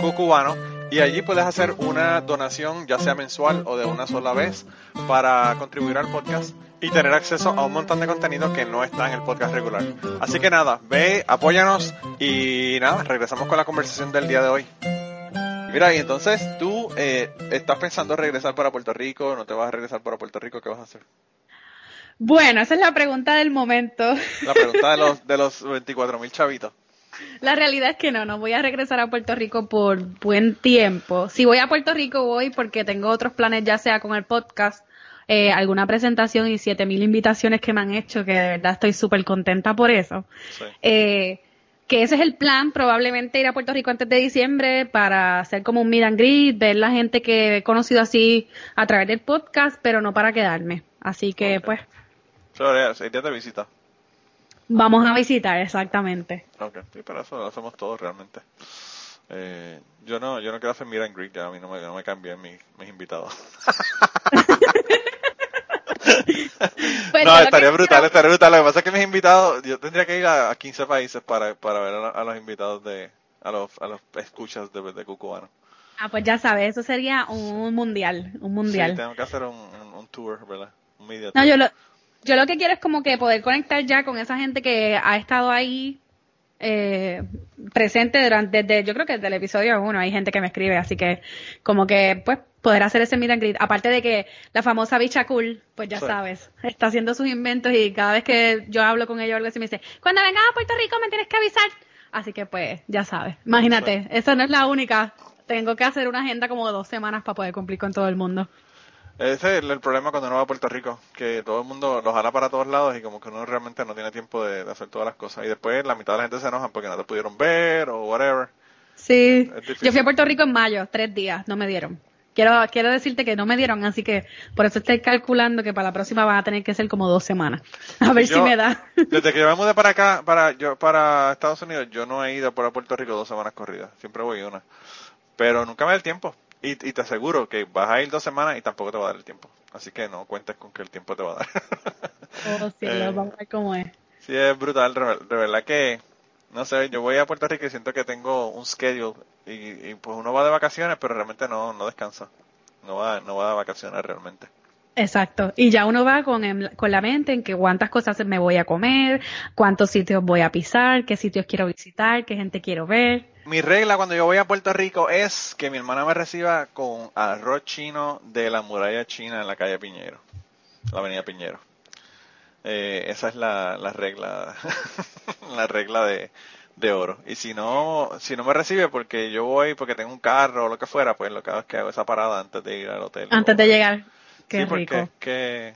cucubano y allí puedes hacer una donación ya sea mensual o de una sola vez para contribuir al podcast y tener acceso a un montón de contenido que no está en el podcast regular. Así que nada, ve, apóyanos y nada, regresamos con la conversación del día de hoy. Mira, y entonces tú eh, estás pensando regresar para Puerto Rico, no te vas a regresar para Puerto Rico, ¿qué vas a hacer? Bueno, esa es la pregunta del momento. La pregunta de los, *laughs* de los 24 mil chavitos. La realidad es que no, no voy a regresar a Puerto Rico por buen tiempo. Si voy a Puerto Rico voy porque tengo otros planes, ya sea con el podcast, eh, alguna presentación y siete mil invitaciones que me han hecho, que de verdad estoy súper contenta por eso. Eh, que ese es el plan, probablemente ir a Puerto Rico antes de diciembre para hacer como un meet and greet, ver la gente que he conocido así a través del podcast, pero no para quedarme. Así que pues... días de visita. Vamos a visitar, exactamente. Ok, sí, pero eso lo hacemos todos realmente. Eh, yo no yo no quiero hacer Mira and Greet, ya a mí no me, no me cambian mis, mis invitados. *laughs* Pues no, estaría brutal, estaría brutal. Lo que pasa es que mis invitados, yo tendría que ir a, 15 países para, para ver a, los invitados de, a los, a los escuchas de, de Cucubano. Ah, pues ya sabes, eso sería un mundial, un mundial. Sí, tengo que hacer un, un, tour, ¿verdad? Un media No, yo lo, yo lo que quiero es como que poder conectar ya con esa gente que ha estado ahí eh, presente durante, desde, yo creo que desde el episodio 1 hay gente que me escribe, así que como que pues poder hacer ese meet and greet. Aparte de que la famosa bicha cool, pues ya sabes, está haciendo sus inventos y cada vez que yo hablo con ella algo así me dice, cuando vengas a Puerto Rico me tienes que avisar. Así que pues, ya sabes, imagínate, esa no es la única. Tengo que hacer una agenda como de dos semanas para poder cumplir con todo el mundo. Ese es el problema cuando uno va a Puerto Rico, que todo el mundo los jala para todos lados y como que uno realmente no tiene tiempo de, hacer todas las cosas. Y después la mitad de la gente se enoja porque no te pudieron ver o whatever. Sí, yo fui a Puerto Rico en mayo, tres días, no me dieron. Quiero, quiero decirte que no me dieron, así que por eso estoy calculando que para la próxima van a tener que ser como dos semanas. *laughs* A ver si me da. Desde que yo me mudé para acá, para, yo, para Estados Unidos, yo no he ido por Puerto Rico dos semanas corridas. Siempre voy una. Pero nunca me da el tiempo. Y, te aseguro que vas a ir dos semanas y tampoco te va a dar el tiempo. Así que no cuentes con que el tiempo te va a dar. *laughs* oh, sí, eh, vamos a ver cómo es. Sí, es brutal. De verdad que, no sé, yo voy a Puerto Rico y siento que tengo un schedule. Y, pues uno va de vacaciones, pero realmente no, no descansa. No va, no va de vacaciones realmente. Exacto. Y ya uno va con, con la mente en que cuántas cosas me voy a comer, cuántos sitios voy a pisar, qué sitios quiero visitar, qué gente quiero ver mi regla cuando yo voy a Puerto Rico es que mi hermana me reciba con arroz chino de la muralla china en la calle Piñero, la avenida Piñero. Eh, esa es la, la regla, *laughs* la regla de, de oro. Y si no, si no me recibe porque yo voy porque tengo un carro o lo que fuera, pues lo que hago es que hago esa parada antes de ir al hotel. Antes de llegar. Qué sí, porque rico. es que,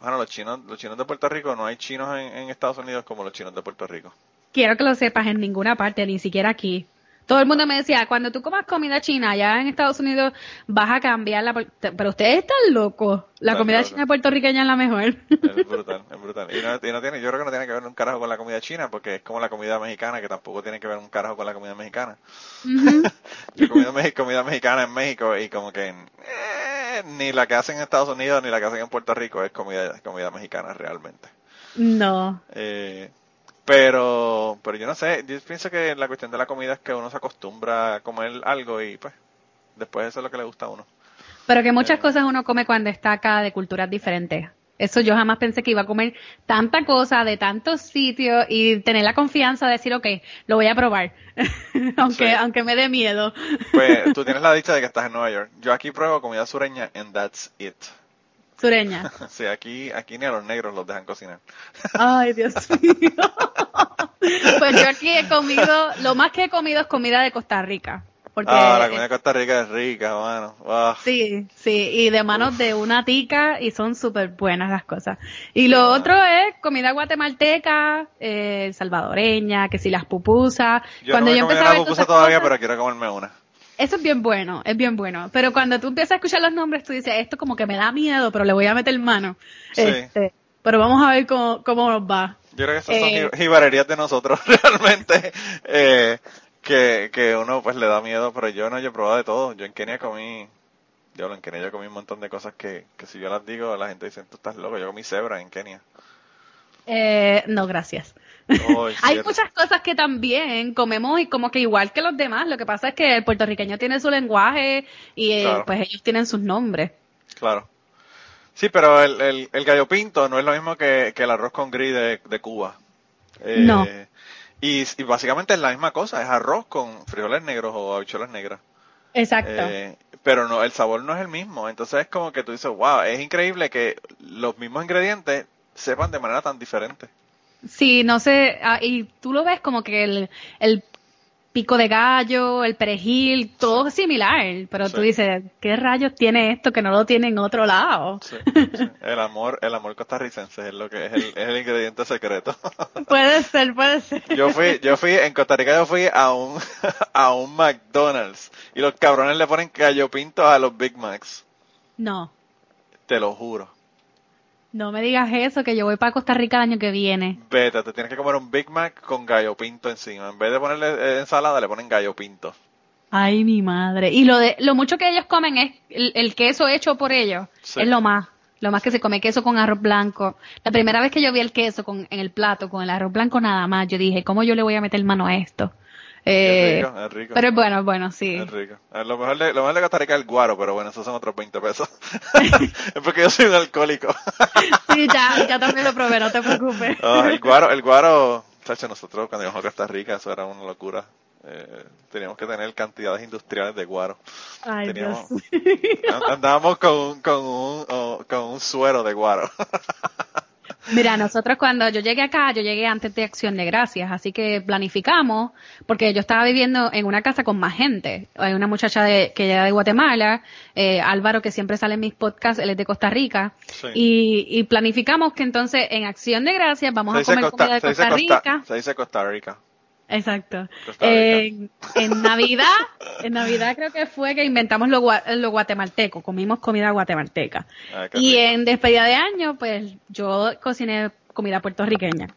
bueno, los chinos, los chinos de Puerto Rico, no hay chinos en, en Estados Unidos como los chinos de Puerto Rico. Quiero que lo sepas en ninguna parte, ni siquiera aquí. Todo el mundo me decía, cuando tú comas comida china allá en Estados Unidos, vas a cambiarla. por- Pero ustedes están locos. La comida china puertorriqueña es la mejor. Es *laughs* brutal, es brutal. Y no, y no tiene, yo creo que no tiene que ver un carajo con la comida china, porque es como la comida mexicana, que tampoco tiene que ver un carajo con la comida mexicana. Ujú. *laughs* Yo he comido me- comida mexicana en México y como que eh, ni la que hacen en Estados Unidos ni la que hacen en Puerto Rico es comida, comida mexicana realmente. No. Eh, pero, pero yo no sé, yo pienso que la cuestión de la comida es que uno se acostumbra a comer algo y pues después eso es lo que le gusta a uno. Pero que muchas Eh. cosas uno come cuando está acá de culturas diferentes. Eso yo jamás pensé que iba a comer tanta cosa de tantos sitios y tener la confianza de decir, ok, lo voy a probar. *laughs* aunque, Sí. aunque me dé miedo. Pues *laughs* tú tienes la dicha de que estás en Nueva York. Yo aquí pruebo comida sureña and that's it. Sureña. *laughs* Sí, aquí, aquí ni a los negros los dejan cocinar. *laughs* Ay, Dios mío. *laughs* pues yo aquí he comido, lo más que he comido es comida de Costa Rica. Porque, Ah, la comida de Costa Rica es rica, mano. Sí, sí, y de manos de una tica y son súper buenas las cosas. Y lo Ah. otro es comida guatemalteca, eh, salvadoreña, que si las pupusas. Yo cuando no me yo empecé a ver pupusa todavía, cosas, pero quiero comerme una. Eso es bien bueno, es bien bueno. Pero cuando tú empiezas a escuchar los nombres, tú dices, esto como que me da miedo, pero le voy a meter mano. Sí. Este, pero vamos a ver cómo, cómo nos va. Yo creo que esas Eh, son ji- jibarerías de nosotros *laughs* realmente, eh, que, que uno pues le da miedo, pero yo no, yo he probado de todo. Yo en Kenia comí, yo en Kenia yo comí un montón de cosas que, que si yo las digo, la gente dice, tú estás loco, yo comí cebra en Kenia. Eh, no, gracias. Ay, *laughs* Hay muchas cosas que también comemos y como que igual que los demás. Lo que pasa es que el puertorriqueño tiene su lenguaje y eh, pues ellos tienen sus nombres. Claro. Sí, pero el, el, el gallo pinto no es lo mismo que, que el arroz con gris de, de Cuba. Eh, No. Y, y básicamente es la misma cosa, es arroz con frijoles negros o habichuelas negras. Exacto. Eh, pero no, el sabor no es el mismo. Entonces es como que tú dices, wow, es increíble que los mismos ingredientes sepan de manera tan diferente. Sí, no sé, ah, y tú lo ves como que el, el pico de gallo, el perejil, todo similar, pero tú dices, ¿qué rayos tiene esto que no lo tiene en otro lado? Sí, sí. El amor, el amor costarricense es lo que es el, es el ingrediente secreto. *laughs* puede ser, puede ser. Yo fui, yo fui, en Costa Rica yo fui a un, *laughs* a un McDonald's y los cabrones le ponen gallo pinto a los Big Macs. No, Te lo juro. No me digas eso, que yo voy para Costa Rica el año que viene. Vete, te tienes que comer un Big Mac con gallo pinto encima. En vez de ponerle eh, ensalada, le ponen gallo pinto. Ay, mi madre. Y lo de lo mucho que ellos comen es el, el queso hecho por ellos. Sí. Es lo más. Lo más que se come queso con arroz blanco. La primera vez que yo vi el queso con, en el plato con el arroz blanco nada más, yo dije, ¿cómo yo le voy a meter mano a esto? Eh, es rico, es rico. pero es bueno, es bueno, sí. Es rico. A Lo mejor, de, lo mejor de Costa Rica es el guaro, pero bueno, esos son otros 20 pesos. *laughs* es porque yo soy un alcohólico. *laughs* Sí, ya, ya también lo probé, no te preocupes. El guaro, el guaro, chacho, nosotros cuando íbamos a Costa Rica, eso era una locura. Eh, teníamos que tener cantidades industriales de guaro. Ay, Teníamos- Dios. *laughs* And- Andábamos con un, con un, oh, con un suero de guaro. Mira, nosotros cuando yo llegué acá, yo llegué antes de Acción de Gracias, así que planificamos, porque yo estaba viviendo en una casa con más gente. Hay una muchacha de, que era de Guatemala, eh, Álvaro, que siempre sale en mis podcasts, él es de Costa Rica, Sí. y, y planificamos que entonces en Acción de Gracias vamos a comer Costa, comida de Costa Costa, Rica. se dice Costa Rica. Exacto. Rica. En, Navidad, en Navidad creo que fue que inventamos lo, lo guatemalteco, comimos comida guatemalteca. Qué Y rico. en despedida de año, pues yo cociné comida puertorriqueña.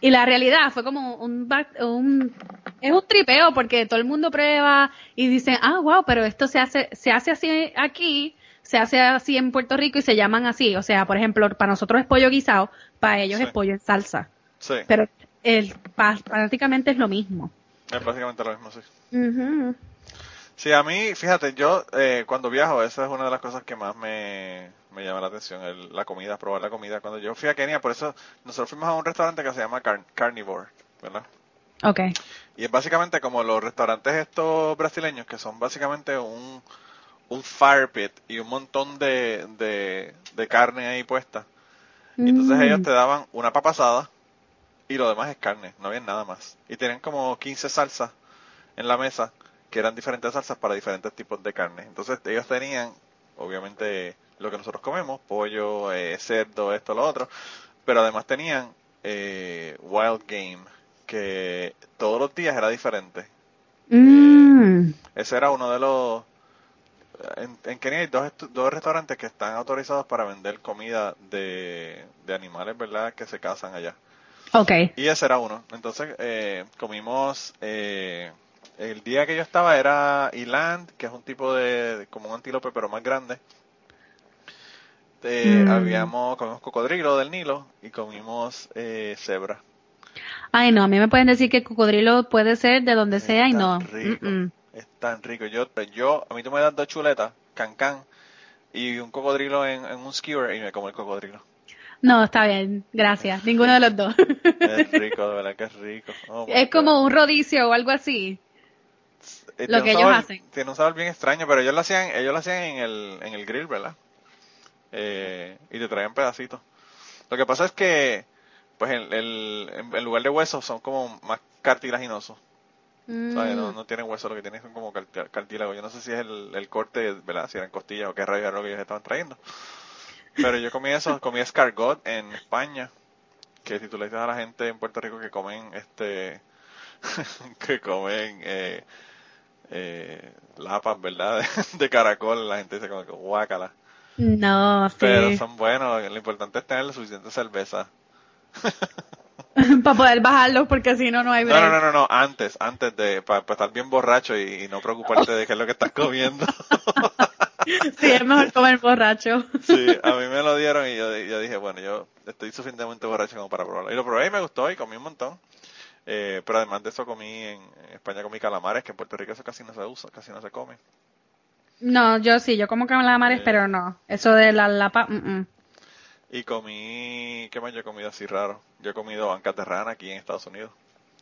Y la realidad fue como un, un es un tripeo porque todo el mundo prueba y dice, ah, wow, pero esto se hace, se hace así aquí, se hace así en Puerto Rico y se llaman así. O sea, por ejemplo, para nosotros es pollo guisado, para ellos Sí. es pollo en salsa. Sí, Pero el, prácticamente es lo mismo. es básicamente lo mismo, sí. Sí, a mí, fíjate, yo eh, cuando viajo, esa es una de las cosas que más me, me llama la atención, el- la comida, probar la comida. Cuando yo fui a Kenia, por eso nosotros fuimos a un restaurante que se llama Car- Carnivore, ¿verdad? Ok. Y es básicamente como los restaurantes estos brasileños, que son básicamente un, un fire pit y un montón de, de, de carne ahí puesta. Y entonces Mm. ellos te daban una papa asada, y lo demás es carne, no había nada más. Y tenían como 15 salsas en la mesa, que eran diferentes salsas para diferentes tipos de carne. Entonces ellos tenían, obviamente, lo que nosotros comemos, pollo, eh, cerdo, esto, lo otro, pero además tenían eh, wild game, que todos los días era diferente. Mm. Ese era uno de los... En, en Kenia hay dos, dos restaurantes que están autorizados para vender comida de, de animales, ¿verdad? Que se cazan allá. Ok. Y ese era uno. Entonces eh, comimos... eh, el día que yo estaba era eland, que es un tipo de... como un antílope, pero más grande. Eh, Mm. Habíamos... Comimos cocodrilo del Nilo y comimos eh, cebra. Ay, no, a mí me pueden decir que el cocodrilo puede ser de donde Es sea y tan no. rico. Mm-mm. Es tan rico. Yo, yo, a mí tú me das dos chuletas, can can, y un cocodrilo en, en un skewer y me como el cocodrilo. No, está bien, gracias. Ninguno de los dos. Es *laughs* rico, de verdad que es rico. Oh, es como un rodicio o algo así. Eh, lo que ellos sabor- hacen. Tiene un sabor bien extraño, pero ellos lo hacían, ellos lo hacían en el, en el grill, ¿verdad? Eh, y te traían pedacitos. Lo que pasa es que, pues, el, el, en, en lugar de huesos son como más cartilaginosos. ¿sabes? No, Mm. no tienen hueso, lo que tienen son como cartílago. Yo no sé si es el, el corte, ¿verdad? Si eran costillas o qué rayos era lo que ellos estaban trayendo. Pero yo comí eso, comí escargot en España, que si tú le dices a la gente en Puerto Rico que comen, este, *laughs* que comen eh, eh, lapas, ¿verdad? *laughs* De, de caracol, la gente dice como que guácala. No, sí. Pero son buenos, lo importante es tener la suficiente cerveza. *laughs* Para poder bajarlos porque si no, no hay break. no, no, no, no, antes, antes de, para estar bien borracho y, y no preocuparte de qué es lo que estás comiendo. Sí, es mejor comer borracho. Sí, a mí me lo dieron y yo, yo dije, bueno, yo estoy suficientemente borracho como para probarlo. Y lo probé y me gustó y comí un montón. Eh, pero además de eso comí en, en España comí calamares, que en Puerto Rico eso casi no se usa, casi no se come. No, yo sí, yo como calamares, pero no. Eso de la lapa, mm, mm. Y comí, ¿qué más yo he comido así raro? Yo he comido bancas de rana aquí en Estados Unidos.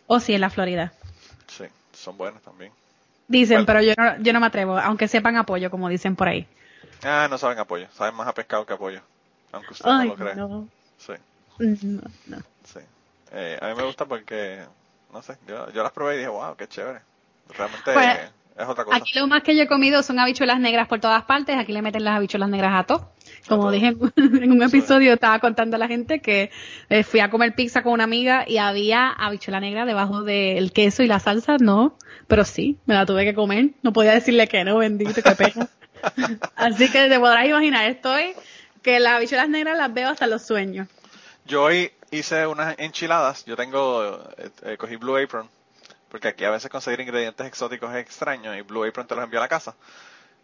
O sí, en la Florida. Sí, son buenas también. Dicen, Bueno. pero yo no, yo no me atrevo, aunque sepan apoyo, como dicen por ahí. Ah, no saben apoyo, saben más a pescado que a pollo. Aunque usted Ay, no lo crea. no. Sí, No, no. sí. Eh, a mí me gusta porque, no sé, yo, yo las probé y dije, wow, qué chévere. Realmente Pues, es otra cosa. Aquí lo más que yo he comido son habichuelas negras por todas partes. Aquí le meten las habichuelas negras a todo. Como todo. dije en, un episodio, estaba contando a la gente que eh, fui a comer pizza con una amiga y había habichuela negra debajo del queso y la salsa. No, pero sí, me la tuve que comer. No podía decirle que no, bendito, qué pena. *laughs* Así que te podrás imaginar, estoy que las habichuelas negras las veo hasta los sueños. Yo hoy hice unas enchiladas. Yo tengo, eh, eh, cogí Blue Apron, porque aquí a veces conseguir ingredientes exóticos es extraño y Blue Apron te los envía a la casa.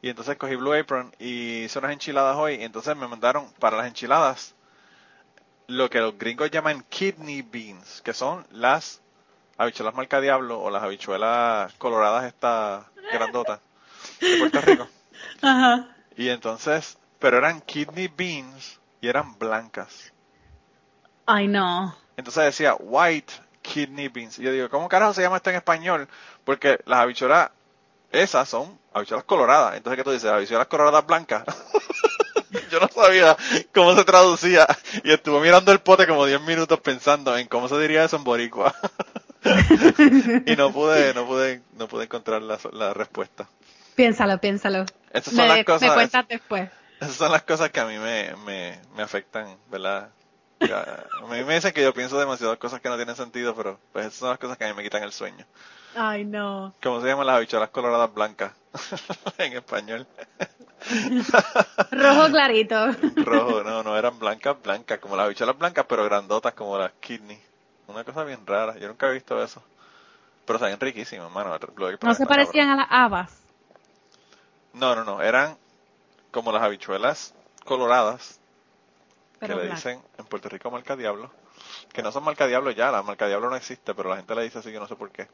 Y entonces cogí Blue Apron y hice unas enchiladas hoy. Y entonces me mandaron para las enchiladas lo que los gringos llaman kidney beans, que son las habichuelas marca diablo o las habichuelas coloradas estas grandotas de Puerto Rico. *laughs* Ajá. Y entonces, pero eran kidney beans y eran blancas. Ay, no. Entonces decía white kidney beans. Y yo digo, ¿cómo carajo se llama esto en español? Porque las habichuelas, esas son habichuelas coloradas. Entonces, ¿qué tú dices? Habichuelas coloradas blancas. *laughs* yo no sabía cómo se traducía. Y estuve mirando el pote como 10 minutos pensando en cómo se diría eso en boricua. *laughs* y no pude, no pude, no pude encontrar la, la respuesta. Piénsalo, piénsalo. Esas son Me, las cosas. me cuentas después. Esas son las cosas que a mí me, me, me afectan, ¿verdad? Ya, a mí me dicen que yo pienso demasiadas cosas que no tienen sentido, pero pues esas son las cosas que a mí me quitan el sueño. Ay, no. ¿Cómo se llaman las habichuelas coloradas blancas? *laughs* en español. Rojo clarito. Rojo, no, no eran blancas, blancas, como las habichuelas blancas, pero grandotas como las kidney. Una cosa bien rara, yo nunca he visto eso. Pero saben riquísimas, mano. No se parecían a las habas. No, no, no, eran como las habichuelas coloradas Pero que le dicen en Puerto Rico marca diablo. Que no son marca diablo ya, la marca diablo no existe, pero la gente le dice así, yo no sé por qué.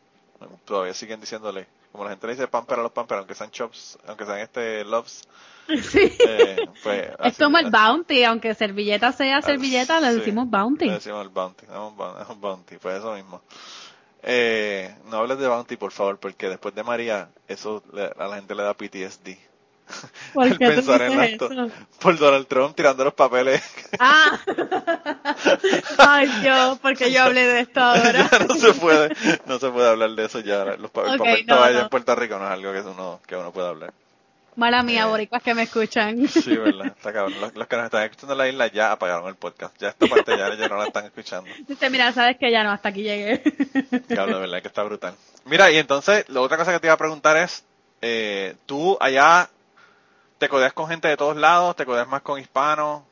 Todavía siguen diciéndole, como la gente le dice pamper a los pamper, aunque sean chops, aunque sean este loves, *laughs* Sí. eh, pues es así- como el así- bounty, aunque servilleta sea servilleta, le sí, decimos bounty. Le decimos el bounty, es un bounty, es un bounty, pues eso mismo. Eh, no hables de bounty, por favor, porque después de María, eso le- a la gente le da PTSD. *laughs* ¿Por qué tú pensar en esto. Por Donald Trump tirando los papeles. Ah, *laughs* Ay, Dios, porque yo hablé de esto ahora. Ya no se puede, no se puede hablar de eso ya. Los, pa- el papel no, toalla no. en Puerto Rico no es algo que uno, que uno puede hablar. Mala mía, Eh. boricuas que me escuchan. Sí, verdad, está cabrón. Los, los que nos están escuchando en la isla ya apagaron el podcast. Ya esta parte ya, ya no la están escuchando. *laughs* Dice, mira, sabes que ya no, hasta aquí llegué. De verdad que está brutal. Mira, y entonces, la otra cosa que te iba a preguntar es, eh, tú allá te codeas con gente de todos lados, te codeas más con hispanos,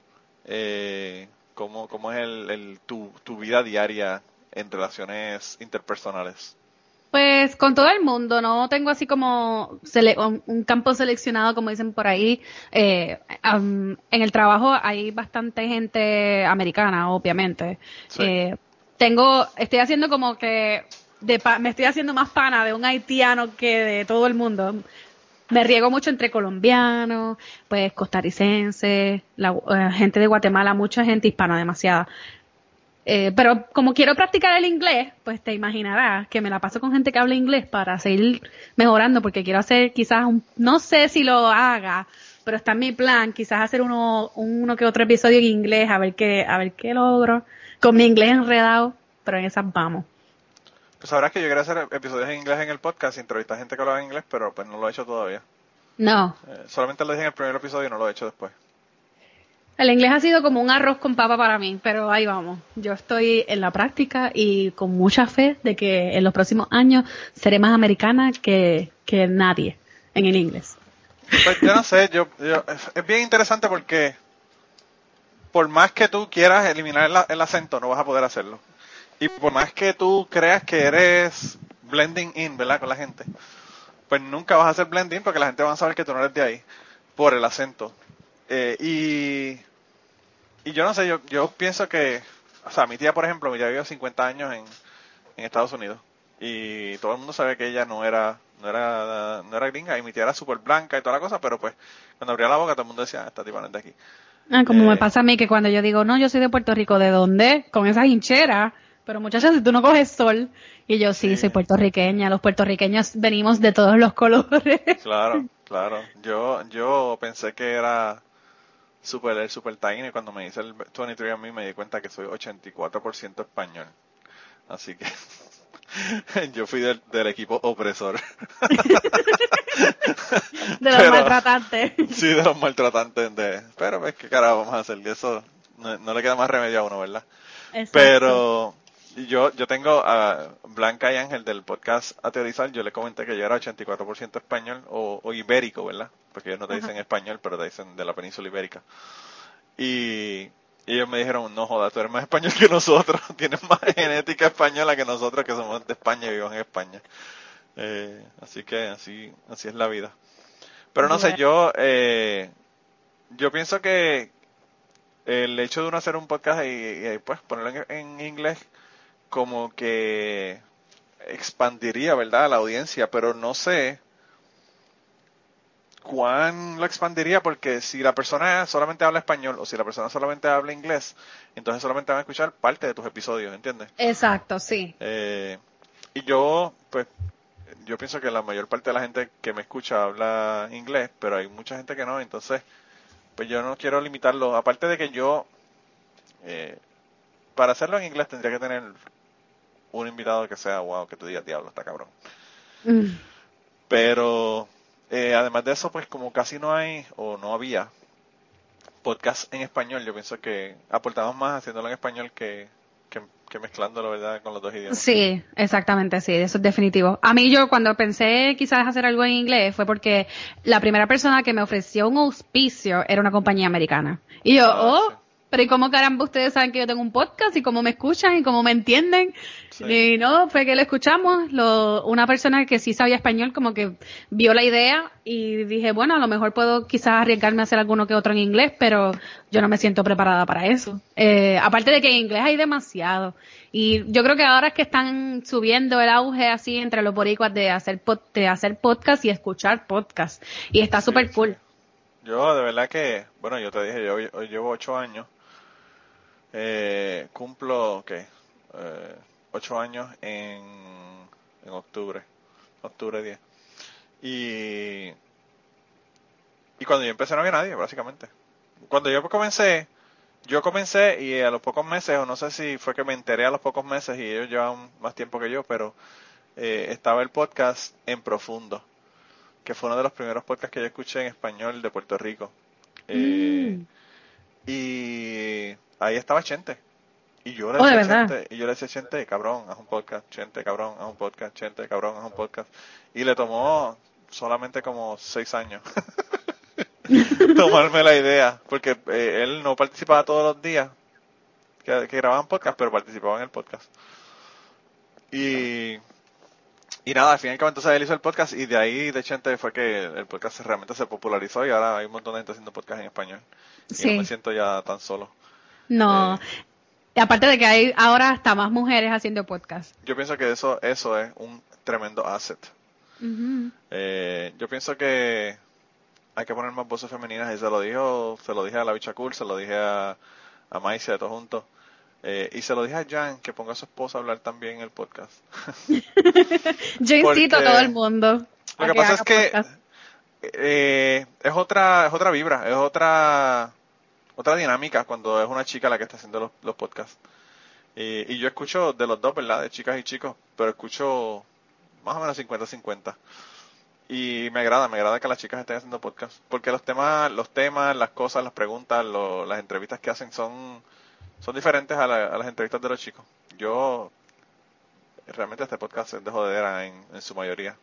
eh, ¿cómo, cómo es el, el- tu, tu vida diaria en relaciones interpersonales? Pues con todo el mundo, no tengo así como sele- un, campo seleccionado, como dicen por ahí. Eh, en el trabajo hay bastante gente americana, obviamente. Sí. Eh, tengo, estoy haciendo como que, de pa- me estoy haciendo más pana de un haitiano que de todo el mundo. Me riego mucho entre colombianos, pues costarricenses, la, eh, gente de Guatemala, mucha gente hispana, demasiada. Eh, pero como quiero practicar el inglés, pues te imaginarás que me la paso con gente que habla inglés para seguir mejorando, porque quiero hacer quizás un, no sé si lo haga, pero está en mi plan, quizás hacer uno, uno que otro episodio en inglés, a ver qué, a ver qué logro, con mi inglés enredado, pero en esas vamos. Pues sabrás que yo quería hacer episodios en inglés en el podcast y entrevistar gente que habla en inglés, pero pues no lo he hecho todavía. No, Eh, solamente lo dije en el primer episodio y no lo he hecho después. el inglés ha sido como un arroz con papa para mí, pero ahí vamos. Yo estoy en la práctica y con mucha fe de que en los próximos años seré más americana que, que nadie en el inglés. Pues yo no sé, yo, yo- es, es bien interesante porque por más que tú quieras eliminar el, el acento, no vas a poder hacerlo. Y por más que tú creas que eres blending in, ¿verdad? Con la gente, pues nunca vas a hacer blending porque la gente va a saber que tú no eres de ahí por el acento. Eh, y, y yo no sé, yo, yo pienso que, o sea, mi tía, por ejemplo, mi tía vivió 50 años en, en Estados Unidos y todo el mundo sabe que ella no era no era no era gringa y mi tía era súper blanca y toda la cosa pero pues cuando abría la boca todo el mundo decía "Ah, esta tipa no es de aquí Ah, como Eh. me pasa a mí que cuando yo digo, no, yo soy de Puerto Rico, ¿de dónde? Con esas hincheras. Pero muchachas, si tú no coges sol. Y yo, sí, Sí. soy puertorriqueña. Los puertorriqueños venimos de todos los colores. *laughs* claro claro yo yo pensé que era super el super tiny cuando me hice el 23 a mí me di cuenta que soy 84% español así que *laughs* yo fui del, del equipo opresor *laughs* de los Pero- maltratantes. sí de los maltratantes de pero pues qué carajo vamos a hacer y eso no, no le queda más remedio a uno verdad Exacto. Pero yo yo tengo a Blanca y Ángel del podcast A Teorizar, yo le comenté que yo era 84% español o, o ibérico, ¿verdad? Porque ellos no te dicen español, pero te dicen de la península ibérica. Y, y ellos me dijeron, no joda, tú eres más español que nosotros, *laughs* tienes más *laughs* genética española que nosotros que somos de España y vivimos en España. Eh, así que así así es la vida. Pero no sé, yo eh, yo pienso que el hecho de uno hacer un podcast y, y, pues ponerlo en, en inglés como que expandiría, ¿verdad? La audiencia, pero no sé cuán lo expandiría porque si la persona solamente habla español o si la persona solamente habla inglés, entonces solamente van a escuchar parte de tus episodios, ¿entiendes? Exacto, sí. Eh, y yo, pues, yo pienso que la mayor parte de la gente que me escucha habla inglés, pero hay mucha gente que no, entonces, pues yo no quiero limitarlo. Aparte de que yo, eh, para hacerlo en inglés tendría que tener un invitado que sea, wow, que tú digas, diablo, está cabrón. Mm. Pero, eh, además de eso, pues como casi no hay, o no había, podcast en español, yo pienso que aportamos más haciéndolo en español que, que, que mezclándolo, ¿verdad?, con los dos idiomas. Sí, exactamente, sí, eso es definitivo. A mí yo cuando pensé quizás hacer algo en inglés fue porque la primera persona que me ofreció un auspicio era una compañía americana. Y yo, Ah, oh, sí. Pero ¿y cómo caramba ustedes saben que yo tengo un podcast y cómo me escuchan y cómo me entienden? Sí. Y no, fue que lo escuchamos, lo, una persona que sí sabía español como que vio la idea y dije, bueno, a lo mejor puedo quizás arriesgarme a hacer alguno que otro en inglés, pero yo no me siento preparada para eso. Eh, aparte de que en inglés hay demasiado. Y yo creo que ahora es que están subiendo el auge así entre los boricuas de hacer, pod- de hacer podcast y escuchar podcast. Y está Sí, súper sí. cool. Yo de verdad que, bueno, yo te dije, yo, yo llevo ocho años, eh, cumplo, ¿qué? Eh, ocho años en, en octubre, octubre 10. Y, y cuando yo empecé no había nadie, básicamente. Cuando yo comencé, yo comencé y a los pocos meses, o no sé si fue que me enteré a los pocos meses y ellos llevan más tiempo que yo, pero eh, estaba el podcast En Profundo, que fue uno de los primeros podcasts que yo escuché en español de Puerto Rico. Eh, Mm. Y ahí estaba Chente. Y yo le Oh, ¿de decía? Chente, y yo le decía Chente, cabrón, haz un podcast, Chente, cabrón, haz un podcast, Chente, cabrón, haz un podcast. Y le tomó solamente como seis años *laughs* tomarme la idea, porque eh, él no participaba todos los días que, que grababan podcast, pero participaba en el podcast. Y, y nada, al fin y al cabo entonces él hizo el podcast y de ahí de Chente fue que el podcast realmente se popularizó y ahora hay un montón de gente haciendo podcast en español. Y Sí. no me siento ya tan solo. No. Y aparte de que hay ahora hasta más mujeres haciendo podcast. Yo pienso que eso, eso es un tremendo asset. Eh, yo pienso que hay que poner más voces femeninas y se lo dijo, se lo dije a la bicha cool, se lo dije a, a Maicia todos juntos. Eh, y se lo dije a Jan que ponga a su esposa a hablar también en el podcast. *laughs* Yo incito a todo el mundo. Lo que pasa es que eh, es otra, es otra vibra, es otra, otra dinámica cuando es una chica la que está haciendo los, los podcasts. Y, y yo escucho de los dos, ¿verdad? De chicas y chicos, pero escucho más o menos 50-50. Y me agrada, me agrada que las chicas estén haciendo podcast. Porque los temas, los temas, las cosas, las preguntas, lo- las entrevistas que hacen son, son diferentes a, la- a las entrevistas de los chicos. Yo, realmente este podcast es de jodera en, en su mayoría.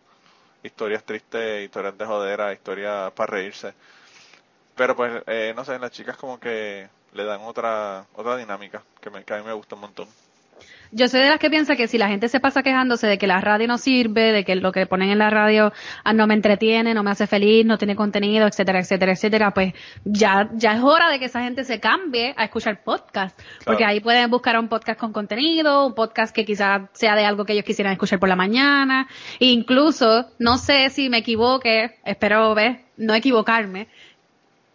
Historias tristes, historias de jodera, historias para reírse. Pero pues, eh, no sé, las chicas como que le dan otra, otra dinámica que, me, que a mí me gusta un montón. Yo soy de las que piensa que si la gente se pasa quejándose de que la radio no sirve, de que lo que ponen en la radio ah, no me entretiene, no me hace feliz, no tiene contenido, etcétera, etcétera, etcétera, pues ya, ya es hora de que esa gente se cambie a escuchar podcast. Porque ahí pueden buscar un podcast con contenido, un podcast que quizás sea de algo que ellos quisieran escuchar por la mañana. E incluso, no sé si me equivoque, espero ver, no equivocarme,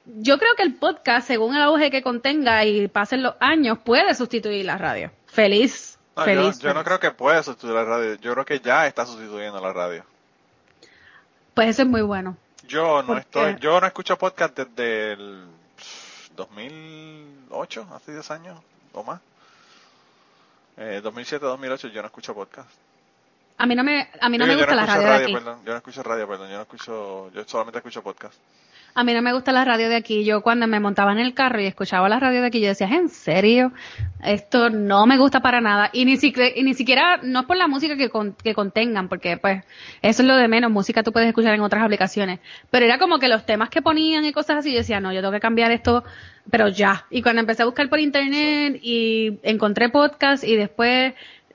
yo creo que el podcast, según el auge que contenga y pasen los años, puede sustituir la radio. Feliz, No, yo, feliz. yo no feliz. creo que pueda sustituir la radio. Yo creo que ya está sustituyendo la radio. Pues eso es muy bueno. Yo no ¿Por estoy, qué? yo no escucho podcast desde el 2008, hace 10 años o más. Eh, 2007-2008 yo no escucho podcast. A mí no me, a mí no Digo, me yo gusta la escucho radio de aquí. perdón. Yo no escucho radio, perdón. Yo no escucho, yo solamente escucho podcast. A mí no me gusta la radio de aquí. Yo cuando me montaba en el carro y escuchaba la radio de aquí, yo decía, ¿es en serio? Esto no me gusta para nada. Y ni siquiera, y ni siquiera no es por la música que, con- que contengan, porque pues eso es lo de menos. Música tú puedes escuchar en otras aplicaciones. Pero era como que los temas que ponían y cosas así, yo decía, no, yo tengo que cambiar esto, pero ya. Y cuando empecé a buscar por internet y encontré podcast y después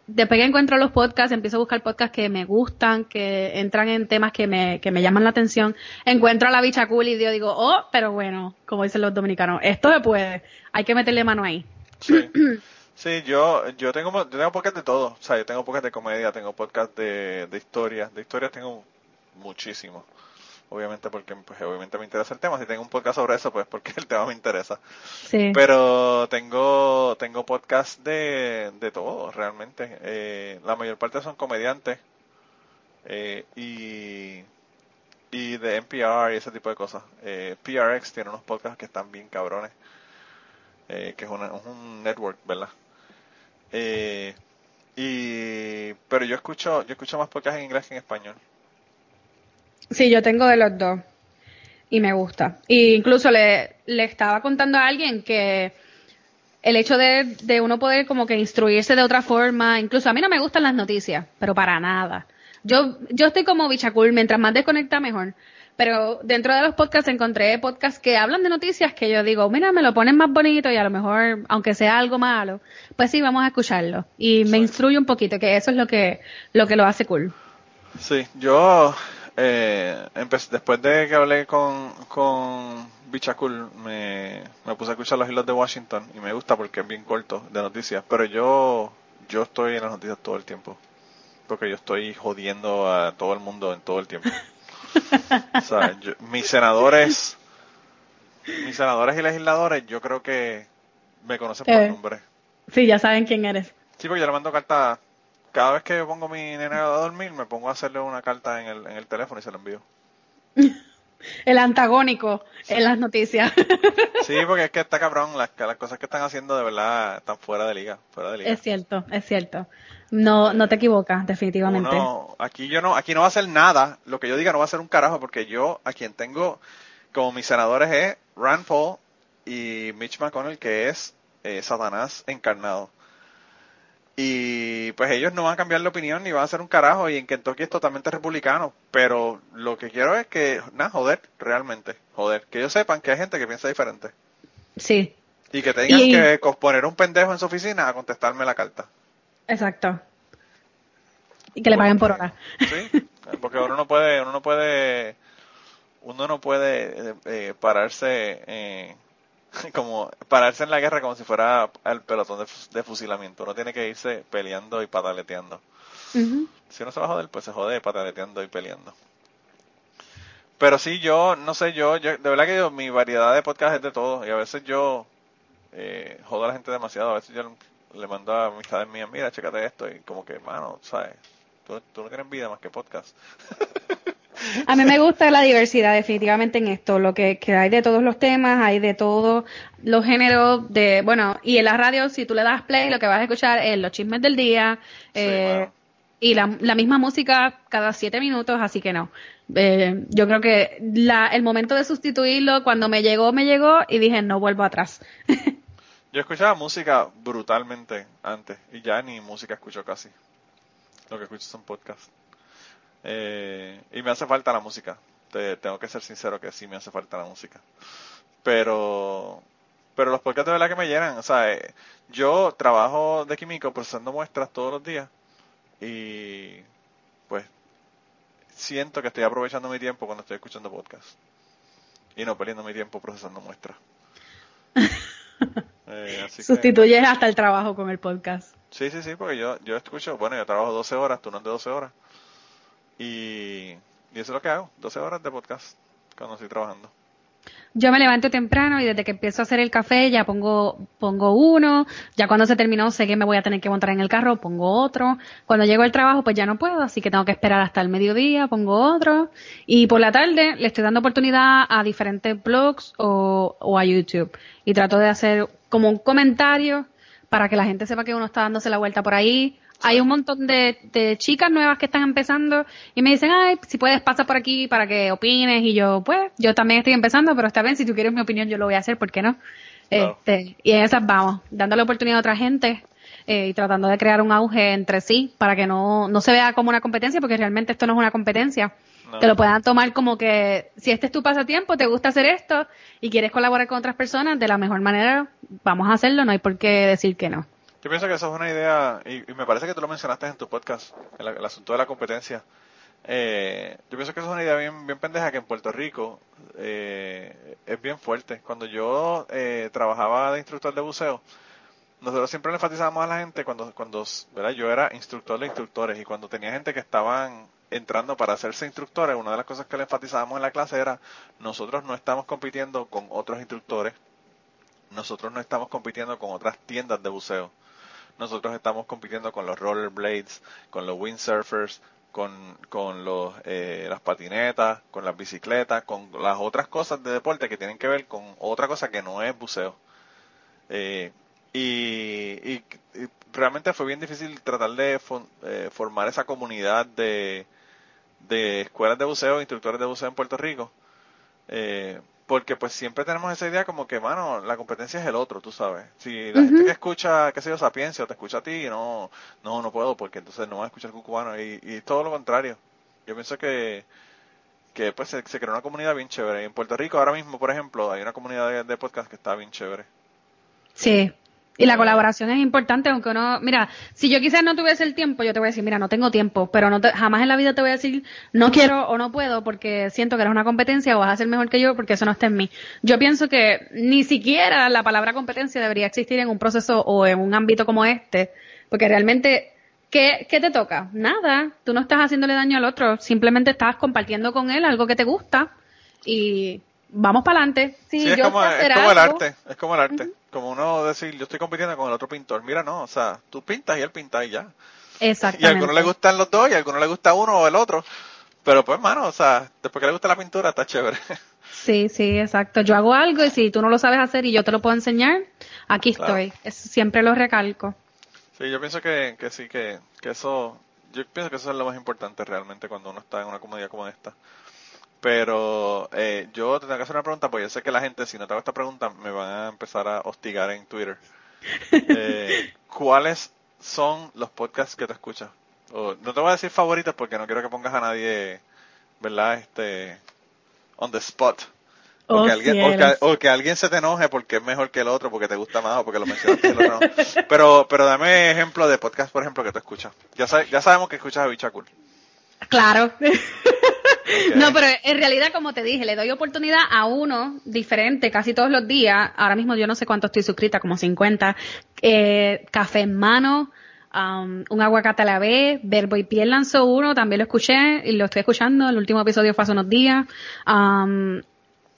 después que encuentro los podcasts, empiezo a buscar podcasts que me gustan, que entran en temas que me, que me llaman la atención. Encuentro a la bicha cool y yo digo, oh, pero bueno, como dicen los dominicanos, esto se puede, hay que meterle mano ahí. Sí. *clears throat* Sí, yo, yo tengo, yo tengo podcast de todo. O sea, yo tengo podcast de comedia, tengo podcast de, de historias. De historias tengo muchísimo. Obviamente porque pues, obviamente me interesa el tema. Si tengo un podcast sobre eso, pues porque *laughs* el tema me interesa. Sí. Pero tengo, tengo podcast de, de todo, realmente. Eh, la mayor parte son comediantes. eh, y, y de NPR y ese tipo de cosas. Eh, PRX tiene unos podcasts que están bien cabrones. eh, que es, una- es un network, ¿verdad? Eh, y, pero yo escucho, yo escucho más podcasts en inglés que en español. Sí, yo tengo de los dos. Y me gusta. Y incluso le, le estaba contando a alguien que el hecho de, de uno poder como que instruirse de otra forma, incluso a mí no me gustan las noticias, pero para nada. Yo, yo estoy como bichacul, mientras más desconecta mejor. Pero dentro de los podcasts encontré podcasts que hablan de noticias que yo digo, mira, me lo ponen más bonito y a lo mejor, aunque sea algo malo, pues sí, vamos a escucharlo. Y me instruye un poquito, que eso es lo que, lo que lo hace cool. Sí, yo eh, después de que hablé con, con Bichacul, me, me puse a escuchar los hilos de Washington y me gusta porque es bien corto de noticias, pero yo, yo estoy en las noticias todo el tiempo, porque yo estoy jodiendo a todo el mundo en todo el tiempo. o sea, *laughs* yo- mis senadores, mis senadores y legisladores, yo creo que me conocen por Eh. nombre. Sí, ya saben quién eres. Sí, porque yo le mando carta. Cada vez que pongo mi nena a dormir, me pongo a hacerle una carta en el, en el teléfono y se la envío. *laughs* el antagónico en las noticias. *laughs* Sí, porque es que está cabrón, las, las cosas que están haciendo de verdad están fuera de liga, fuera de liga. Es cierto, es cierto. No, no te equivocas, definitivamente. Uno- aquí yo no, aquí no va a ser nada, lo que yo diga no va a ser un carajo, porque yo a quien tengo como mis senadores es Rand Paul y Mitch McConnell, que es eh, Satanás encarnado. Y pues ellos no van a cambiar de opinión ni van a hacer un carajo, y en Kentucky es totalmente republicano, pero lo que quiero es que, nada, joder, realmente, joder, que ellos sepan que hay gente que piensa diferente. Sí, Y que tengan Y- que poner un pendejo en su oficina a contestarme la carta. exacto. Y que le paguen por hora. Sí, porque uno no puede, uno no puede, uno no puede eh, eh, pararse eh, *laughs* como pararse en la guerra como si fuera el pelotón de, fus- de fusilamiento. Uno tiene que irse peleando y pataleteando. Si uno se va a joder, pues se jode pataleteando y peleando. Pero sí, yo, no sé, yo, yo de verdad que yo, mi variedad de podcast es de todo. Y a veces yo eh, jodo a la gente demasiado. A veces yo le mando a amistades mías, mira, chécate esto. Y como que, mano, ¿sabes? Tú, tú no tienes vida más que podcast. *laughs* A mí me gusta la diversidad definitivamente en esto, lo que, que hay de todos los temas, hay de todos los géneros de, bueno, y en la radio si tú le das play lo que vas a escuchar es los chismes del día Sí, eh, y la, la misma música cada siete minutos, así que no. Eh, yo creo que la, el momento de sustituirlo, cuando me llegó, me llegó y dije no vuelvo atrás. *laughs* Yo escuchaba música brutalmente antes. Y ya ni música escucho casi. Lo que escucho son podcasts. Eh, y me hace falta la música. Te, tengo que ser sincero que sí me hace falta la música. Pero, pero los podcasts de verdad que me llenan. O sea, eh, yo trabajo de químico procesando muestras todos los días. Y pues siento que estoy aprovechando mi tiempo cuando estoy escuchando podcasts. Y no perdiendo mi tiempo procesando muestras. *laughs* Eh, así que- Sustituyes hasta el trabajo con el podcast. Sí, sí, sí, porque yo, yo escucho, bueno, yo trabajo 12 horas, turnos de 12 horas. Y, y eso es lo que hago, 12 horas de podcast cuando estoy trabajando. Yo me levanto temprano y desde que empiezo a hacer el café ya pongo, pongo uno, ya cuando se terminó sé que me voy a tener que montar en el carro, pongo otro. Cuando llego al trabajo pues ya no puedo, así que tengo que esperar hasta el mediodía, pongo otro. Y por la tarde le estoy dando oportunidad a diferentes blogs o, o a YouTube. Y trato de hacer como un comentario para que la gente sepa que uno está dándose la vuelta por ahí. Hay un montón de, de chicas nuevas que están empezando y me dicen, ay, si puedes pasar por aquí para que opines y yo, pues, yo también estoy empezando, pero está bien, si tú quieres mi opinión yo lo voy a hacer, ¿por qué no? Claro. Este, y en esas vamos, dándole oportunidad a otra gente eh, y tratando de crear un auge entre sí para que no, no se vea como una competencia, porque realmente esto no es una competencia. No. Que lo puedan tomar como que si este es tu pasatiempo, te gusta hacer esto y quieres colaborar con otras personas de la mejor manera, vamos a hacerlo, no hay por qué decir que no. Yo pienso que eso es una idea, y, me parece que tú lo mencionaste en tu podcast, el, el asunto de la competencia. Eh, yo pienso que eso es una idea bien, bien pendeja que en Puerto Rico eh, es bien fuerte. Cuando yo eh, trabajaba de instructor de buceo, nosotros siempre le enfatizábamos a la gente cuando, cuando ¿verdad? yo era instructor de instructores y cuando tenía gente que estaban entrando para hacerse instructores, una de las cosas que le enfatizábamos en la clase era nosotros no estamos compitiendo con otros instructores, nosotros no estamos compitiendo con otras tiendas de buceo, nosotros estamos compitiendo con los rollerblades, con los windsurfers, con, con los, eh, las patinetas, con las bicicletas, con las otras cosas de deporte que tienen que ver con otra cosa que no es buceo. Eh, y, y- realmente fue bien difícil tratar de eh, formar esa comunidad de, de escuelas de buceo, instructores de buceo en Puerto Rico. Eh, porque pues siempre tenemos esa idea como que, mano, la competencia es el otro, tú sabes. Si la gente que escucha, qué sé yo, Sapiencia o te escucha a ti, no, no, no puedo porque entonces no va a escuchar cubano y, y todo lo contrario. Yo pienso que, que pues se, se creó una comunidad bien chévere. Y en Puerto Rico ahora mismo, por ejemplo, hay una comunidad de, de podcast que está bien chévere. Sí. Y la colaboración es importante, aunque uno, mira, si yo quizás no tuviese el tiempo, yo te voy a decir, mira, no tengo tiempo, pero no te- jamás en la vida te voy a decir, no quiero o no puedo porque siento que eres una competencia o vas a ser mejor que yo porque eso no está en mí. Yo pienso que ni siquiera la palabra competencia debería existir en un proceso o en un ámbito como este, porque realmente, ¿qué, qué te toca? Nada, tú no estás haciéndole daño al otro, simplemente estás compartiendo con él algo que te gusta y vamos para adelante. Si Sí, es yo como, sé es como el algo- arte, es como el arte. Como uno decir, yo estoy compitiendo con el otro pintor. Mira, no, o sea, tú pintas y él pinta y ya. Y a Exactamente. algunos le gustan los dos y a algunos le gusta uno o el otro. Pero pues, mano, o sea, después que le gusta la pintura, está chévere. *laughs* Sí, sí, exacto. Yo hago algo y si tú no lo sabes hacer y yo te lo puedo enseñar, aquí Claro. estoy. Eso siempre lo recalco. Sí, yo pienso que, que sí, que, que eso, yo pienso que eso es lo más importante realmente cuando uno está en una comunidad como esta. Pero eh, yo te tengo que hacer una pregunta, porque yo sé que la gente, si no te hago esta pregunta, me van a empezar a hostigar en Twitter. *laughs* Eh, ¿Cuáles son los podcasts que te escuchas? O, no te voy a decir favoritos porque no quiero que pongas a nadie, ¿verdad? Este, on the spot. O, Oh, que alguien, o, que, cielos. o que alguien se te enoje porque es mejor que el otro, porque te gusta más o porque lo mencionaste el otro no. *laughs* Pero, pero dame ejemplo de podcast, por ejemplo, que tú escuchas. Ya, sabe- ya sabemos que escuchas a Bichacul. Claro. *laughs* No, pero en realidad, como te dije, le doy oportunidad a uno diferente casi todos los días. Ahora mismo yo no sé cuánto estoy suscrita, como 50. Eh, café en mano, um, un aguacate a la vez, Verbo y Piel lanzó uno, también lo escuché y lo estoy escuchando. El último episodio fue hace unos días. Um,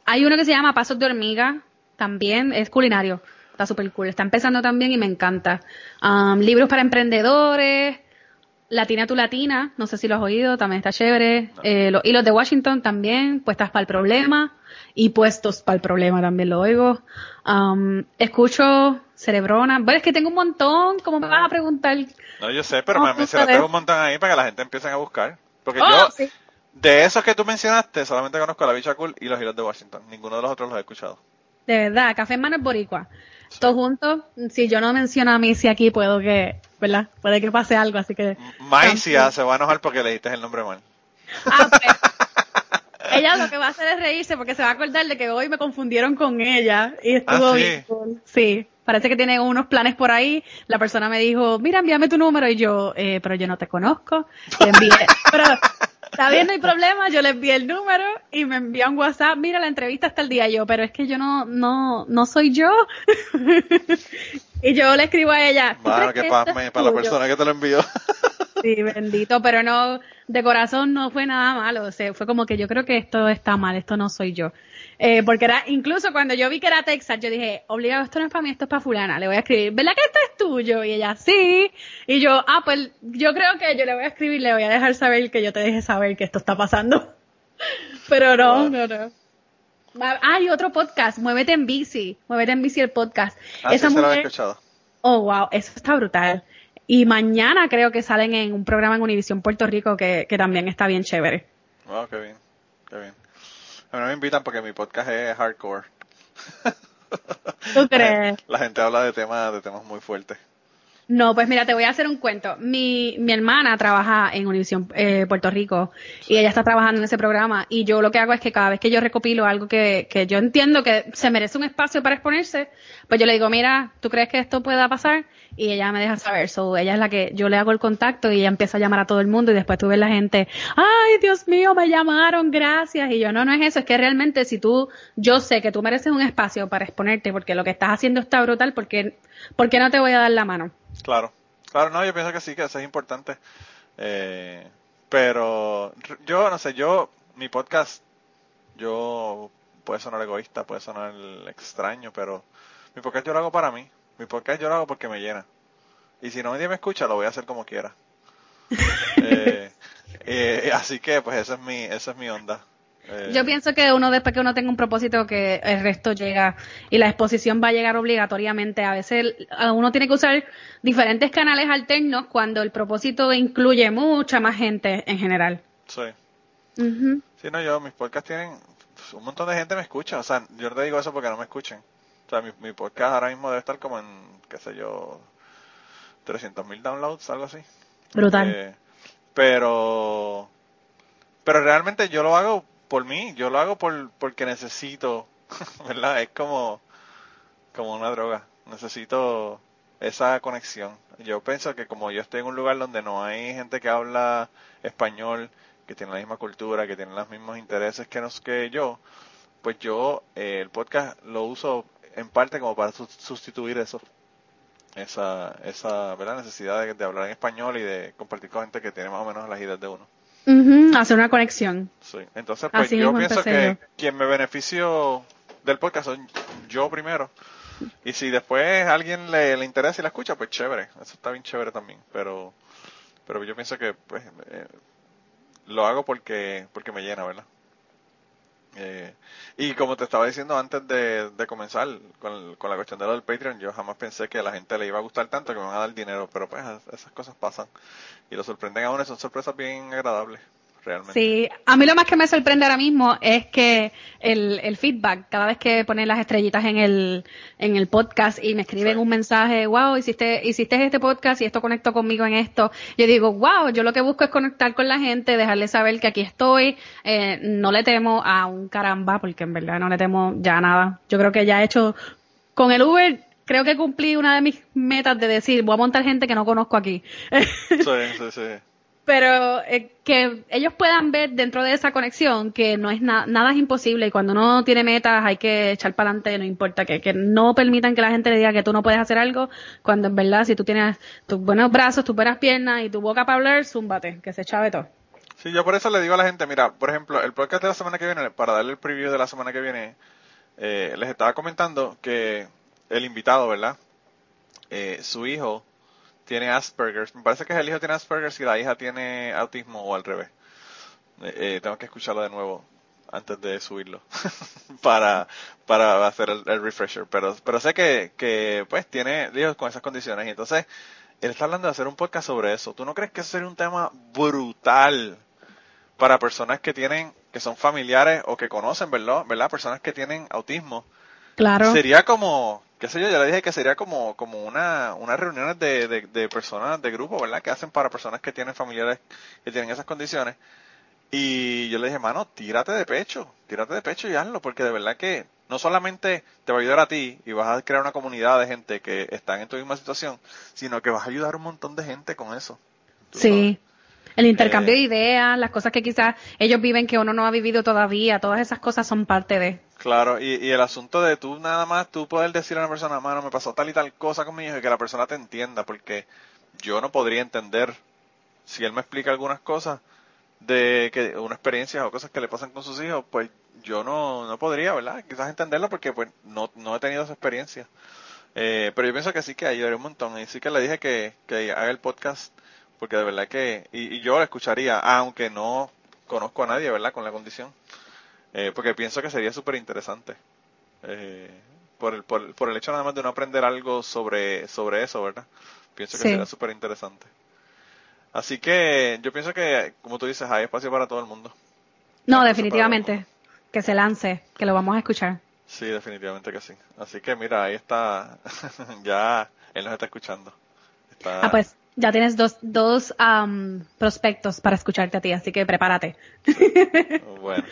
hay uno que se llama Pasos de Hormiga, también es culinario. Está súper cool. Está empezando también y me encanta. Um, libros para emprendedores. Latina tu Latina, no sé si lo has oído, también está chévere. Eh, los hilos de Washington también, puestas para el problema y puestos para el problema también lo oigo. Um, escucho Cerebrona. Bueno, es que tengo un montón, ¿cómo me vas a preguntar? No, yo sé, pero No, me mencionaste un montón ahí para que la gente empiece a buscar. Porque Oh, yo, sí. de esos que tú mencionaste, solamente conozco a la Bichacul y los Hilos de Washington. Ninguno de los otros los he escuchado. De verdad, Café en Mano es boricua. Todos juntos, si yo no menciono a Missy aquí, puedo que, ¿verdad? Puede que pase algo, así que... Maicia se va a enojar porque le dijiste el nombre mal. Ah, pues, *laughs* ella lo que va a hacer es reírse porque se va a acordar de que hoy me confundieron con ella y estuvo Ah, ¿sí? bien cool. Sí, parece que tiene unos planes por ahí. La persona me dijo, mira, envíame tu número y yo, eh, pero yo no te conozco. Le envié, pero está bien, no hay problema, yo le envié el número y me envió un WhatsApp, mira, la entrevista está el día yo, pero es que yo no, no, no soy yo. *laughs* y yo le escribo a ella, ¿tú Mano, crees que es para la persona que te lo envió. *laughs* Sí, bendito, pero no, de corazón no fue nada malo, o sea, fue como que yo creo que esto está mal, esto no soy yo. Eh, porque era, incluso cuando yo vi que era Texas, yo dije, obligado, esto no es para mí, esto es para fulana, le voy a escribir, ¿verdad que esto es tuyo? Y ella, sí, y yo, ah, pues yo creo que yo le voy a escribir, le voy a dejar saber que yo te deje saber que esto está pasando. *laughs* Pero no, Wow. no, no. Ah, Hay otro podcast, Muévete en bici, Muévete en bici el podcast. Ah, sí, Esa se lo escuchado. Oh, wow, eso está brutal. Y mañana creo que salen en un programa en Univisión Puerto Rico que, que también está bien chévere. Wow, qué bien, qué bien. A mí no me invitan porque mi podcast es hardcore. ¿Tú crees? La gente habla de temas, de temas muy fuertes. No, pues mira, te voy a hacer un cuento. Mi, mi hermana trabaja en Univisión eh, Puerto Rico y ella está trabajando en ese programa y yo lo que hago es que cada vez que yo recopilo algo que, que yo entiendo que se merece un espacio para exponerse, pues yo le digo, mira, ¿tú crees que esto pueda pasar? Y ella me deja saber. So, ella es la que yo le hago el contacto y ella empieza a llamar a todo el mundo y después tú ves la gente, ay, Dios mío, me llamaron, gracias. Y yo, no, no es eso, es que realmente si tú, yo sé que tú mereces un espacio para exponerte porque lo que estás haciendo está brutal, porque, ¿por qué no te voy a dar la mano? Claro, claro, no, yo pienso que sí, que eso es importante. Eh, pero yo, no sé, yo, mi podcast, yo, puede sonar egoísta, puede sonar extraño, pero mi podcast yo lo hago para mí. Mi podcast yo lo hago porque me llena. Y si no nadie me escucha, lo voy a hacer como quiera. *laughs* Eh, eh, así que, pues, esa es mi, esa es mi onda. Eh, Yo pienso que uno después que uno tenga un propósito que el resto llega y la exposición va a llegar obligatoriamente. A veces uno tiene que usar diferentes canales alternos cuando el propósito incluye mucha más gente en general. Sí. Sí, no, yo, mis podcasts tienen, un montón de gente me escucha, o sea, yo te digo eso porque no me escuchen. Sea, mi, mi podcast ahora mismo debe estar como en, qué sé yo, 300 mil downloads, algo así. Brutal. Eh, pero, pero realmente yo lo hago por mí, yo lo hago por, porque necesito, *laughs* ¿verdad? Es como, como una droga, necesito esa conexión. Yo pienso que como yo estoy en un lugar donde no hay gente que habla español, que tiene la misma cultura, que tiene los mismos intereses que, nos, que yo, pues yo eh, el podcast lo uso en parte como para sus- sustituir eso esa esa ¿verdad? necesidad de, de hablar en español y de compartir con gente que tiene más o menos las ideas de uno Ujú, Hacer una conexión. sí. entonces pues Así yo pienso que quien me beneficio del podcast soy yo primero y si después a alguien le, le interesa y la escucha pues chévere eso está bien chévere también pero pero yo pienso que pues eh, lo hago porque, porque me llena, ¿verdad? Eh, y como te estaba diciendo antes de, comenzar con, la cuestión de lo del Patreon, yo jamás pensé que a la gente le iba a gustar tanto que me van a dar dinero, pero pues esas cosas pasan y lo sorprenden a son sorpresas bien agradables. Sí, a mí lo más que me sorprende ahora mismo es que el, el feedback, cada vez que ponen las estrellitas en el, en el podcast y me escriben un mensaje, wow, hiciste, hiciste este podcast y esto conectó conmigo en esto, yo digo, wow, yo lo que busco es conectar con la gente, dejarle saber que aquí estoy, eh, no le temo a un caramba, porque en verdad no le temo ya nada. Yo creo que ya he hecho, con el Uber, creo que cumplí una de mis metas de decir, voy a montar gente que no conozco aquí. Sí, *laughs* sí, sí pero eh, que ellos puedan ver dentro de esa conexión que no es nada es imposible y cuando uno tiene metas hay que echar para adelante, no importa que, que no permitan que la gente le diga que tú no puedes hacer algo, cuando en verdad si tú tienes tus buenos brazos, tus buenas piernas y tu boca para hablar, zúmbate, que se chave todo. Sí, yo por eso le digo a la gente, mira, por ejemplo, el podcast de la semana que viene, para darle el preview de la semana que viene, eh, les estaba comentando que el invitado, ¿verdad? Eh, su hijo tiene Asperger's. Me parece que el hijo tiene Asperger's y la hija tiene autismo o al revés. Eh, eh, tengo que escucharlo de nuevo antes de subirlo *laughs* para, para hacer el, refresher. Pero, pero sé que, que pues tiene hijos con esas condiciones y entonces él está hablando de hacer un podcast sobre eso. ¿Tú no crees que eso sería un tema brutal para personas que tienen, que son familiares o que conocen, ¿verdad? ¿verdad? Personas que tienen autismo. Claro. Sería como, qué sé yo, ya le dije que sería como, como una, unas reuniones de, de, personas, de grupo, ¿verdad? Que hacen para personas que tienen familiares que tienen esas condiciones. Y yo le dije, mano, tírate de pecho, tírate de pecho y hazlo, porque de verdad que no solamente te va a ayudar a ti y vas a crear una comunidad de gente que están en tu misma situación, sino que vas a ayudar a un montón de gente con eso. Sí. El intercambio de eh, ideas, las cosas que quizás ellos viven que uno no ha vivido todavía, todas esas cosas son parte de. Claro, y, y el asunto de tú nada más, tú poder decir a una persona, mano, me pasó tal y tal cosa con mi hijo y que la persona te entienda, porque yo no podría entender si él me explica algunas cosas de que una experiencia o cosas que le pasan con sus hijos, pues yo no, no podría, ¿verdad? Quizás entenderlo porque pues no, no he tenido esa experiencia. Eh, pero yo pienso que sí que ayudaría un montón. Y sí que le dije que, que haga el podcast porque de verdad que, y, yo lo escucharía, aunque no conozco a nadie, ¿verdad? Con la condición, eh, porque pienso que sería súper interesante. Eh, por, el, por, por, el hecho nada más de no aprender algo sobre, sobre eso, ¿verdad? Pienso que sería súper interesante. Así que yo pienso que, como tú dices, hay espacio para todo el mundo. No, definitivamente. Que se lance, que lo vamos a escuchar. Sí, definitivamente que sí. Así que mira, ahí está, *laughs* ya él nos está escuchando. Ah, pues ya tienes dos, dos prospectos para escucharte a ti, así que prepárate. *laughs* bueno.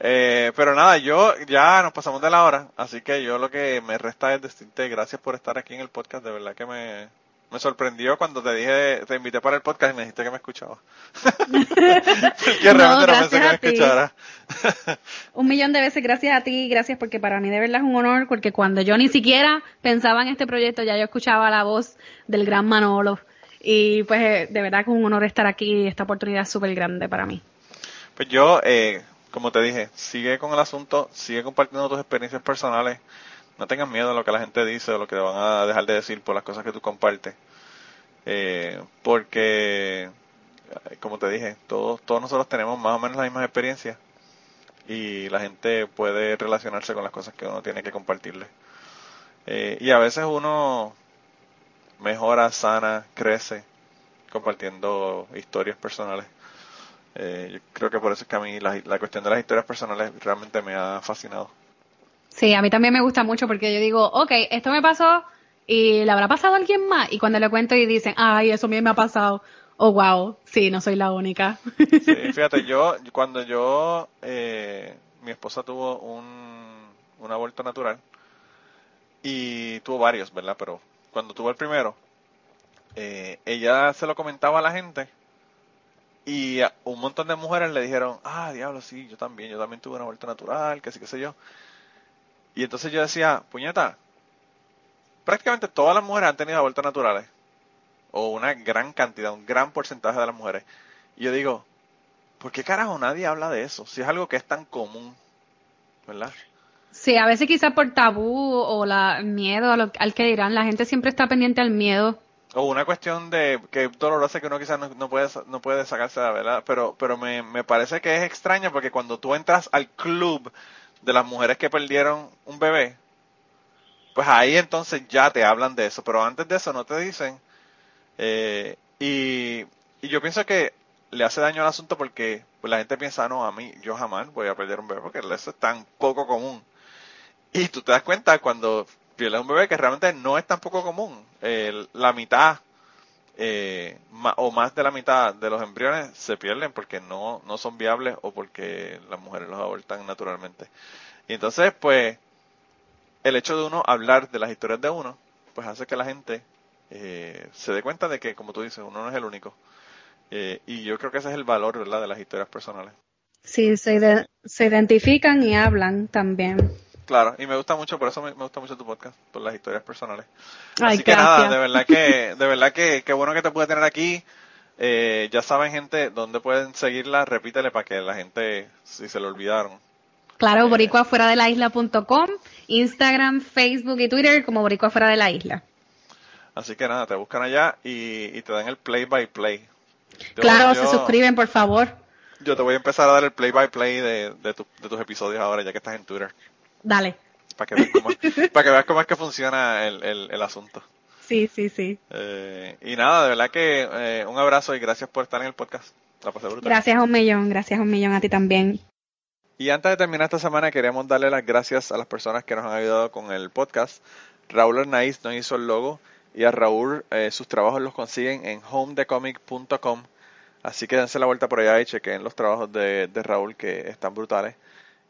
Eh, pero nada, yo ya nos pasamos de la hora, así que yo lo que me resta es decirte gracias por estar aquí en el podcast, de verdad que me, me sorprendió cuando te dije, te invité para el podcast y me dijiste que me escuchaba. Porque *laughs* realmente no, pensé que me escuchara. un millón de veces gracias a ti, gracias porque para mí de verdad es un honor, porque cuando yo ni siquiera pensaba en este proyecto, ya yo escuchaba la voz del gran Manolo. Y pues eh, de verdad que es un honor estar aquí, esta oportunidad es súper grande para mí. Pues yo, eh, como te dije, sigue con el asunto, sigue compartiendo tus experiencias personales, no tengas miedo a lo que la gente dice o lo que van a dejar de decir por las cosas que tú compartes. Eh, porque, como te dije, todos, todos nosotros tenemos más o menos las mismas experiencias y la gente puede relacionarse con las cosas que uno tiene que compartirle. y a veces uno mejora, sana, crece compartiendo historias personales. Eh, yo creo que por eso es que a mí la, la, cuestión de las historias personales realmente me ha fascinado. Sí, a mí también me gusta mucho porque yo digo, ok, esto me pasó y le habrá pasado a alguien más. Y cuando le cuento y dicen, ay, eso a mí me ha pasado. Oh, wow, sí, no soy la única. Sí, *laughs* fíjate, yo, cuando yo, eh, mi esposa tuvo un, un aborto natural y tuvo varios, ¿verdad? Pero cuando tuvo el primero, eh, ella se lo comentaba a la gente y un montón de mujeres le dijeron, ah, diablo, sí, yo también, yo también tuve una vuelta natural, que sí, qué sé yo. Y entonces yo decía, puñeta, prácticamente todas las mujeres han tenido vueltas naturales, o una gran cantidad, un gran porcentaje de las mujeres. Y yo digo, ¿por qué carajo nadie habla de eso? Si es algo que es tan común, ¿verdad? Sí, a veces quizás por tabú o la miedo al que dirán, la gente siempre está pendiente al miedo o una cuestión de que dolorosa que uno quizás no, no puede no puede sacarse de la verdad pero pero me, me parece que es extraño porque cuando tú entras al club de las mujeres que perdieron un bebé pues ahí entonces ya te hablan de eso pero antes de eso no te dicen eh, y, yo pienso que le hace daño al asunto porque pues, la gente piensa no a mí yo jamás voy a perder un bebé porque eso es tan poco común y tú te das cuenta cuando pierdes un bebé que realmente no es tan poco común. La mitad eh, o más de la mitad de los embriones se pierden porque no, no son viables o porque las mujeres los abortan naturalmente. Y entonces, pues, el hecho de uno hablar de las historias de uno, pues hace que la gente eh, se dé cuenta de que, como tú dices, uno no es el único. Eh, y yo creo que ese es el valor, ¿verdad?, de las historias personales. Sí, se, se identifican y hablan también. Claro, y me gusta mucho, por eso me, me gusta mucho tu podcast, por las historias personales. Ay, Así que nada, de verdad que, de verdad que, qué bueno que te pude tener aquí. Eh, ya saben, gente, dónde pueden seguirla, repítele para que la gente, si se lo olvidaron. Claro, boricuafuera de la isla.com, Instagram, Facebook y Twitter como boricua fuera de la isla. Así que nada, te buscan allá y, y te dan el play by play. Yo- Claro, yo- se suscriben, por favor. Yo te voy a empezar a dar el play by play de, de, tu- de tus episodios ahora, ya que estás en Twitter, Dale. para que veas cómo, para que veas cómo es que funciona el, el, el asunto. Sí, sí, sí. Eh, y nada, de verdad que eh, un abrazo y gracias por estar en el podcast. La pasé brutal. Gracias un millón, gracias un millón a ti también. Y antes de terminar esta semana, queremos darle las gracias a las personas que nos han ayudado con el podcast. Raúl Arnaiz nos hizo el logo y a Raúl eh, sus trabajos los consiguen en homedecomic.com. Así que dense la vuelta por allá y chequen los trabajos de, de Raúl que están brutales.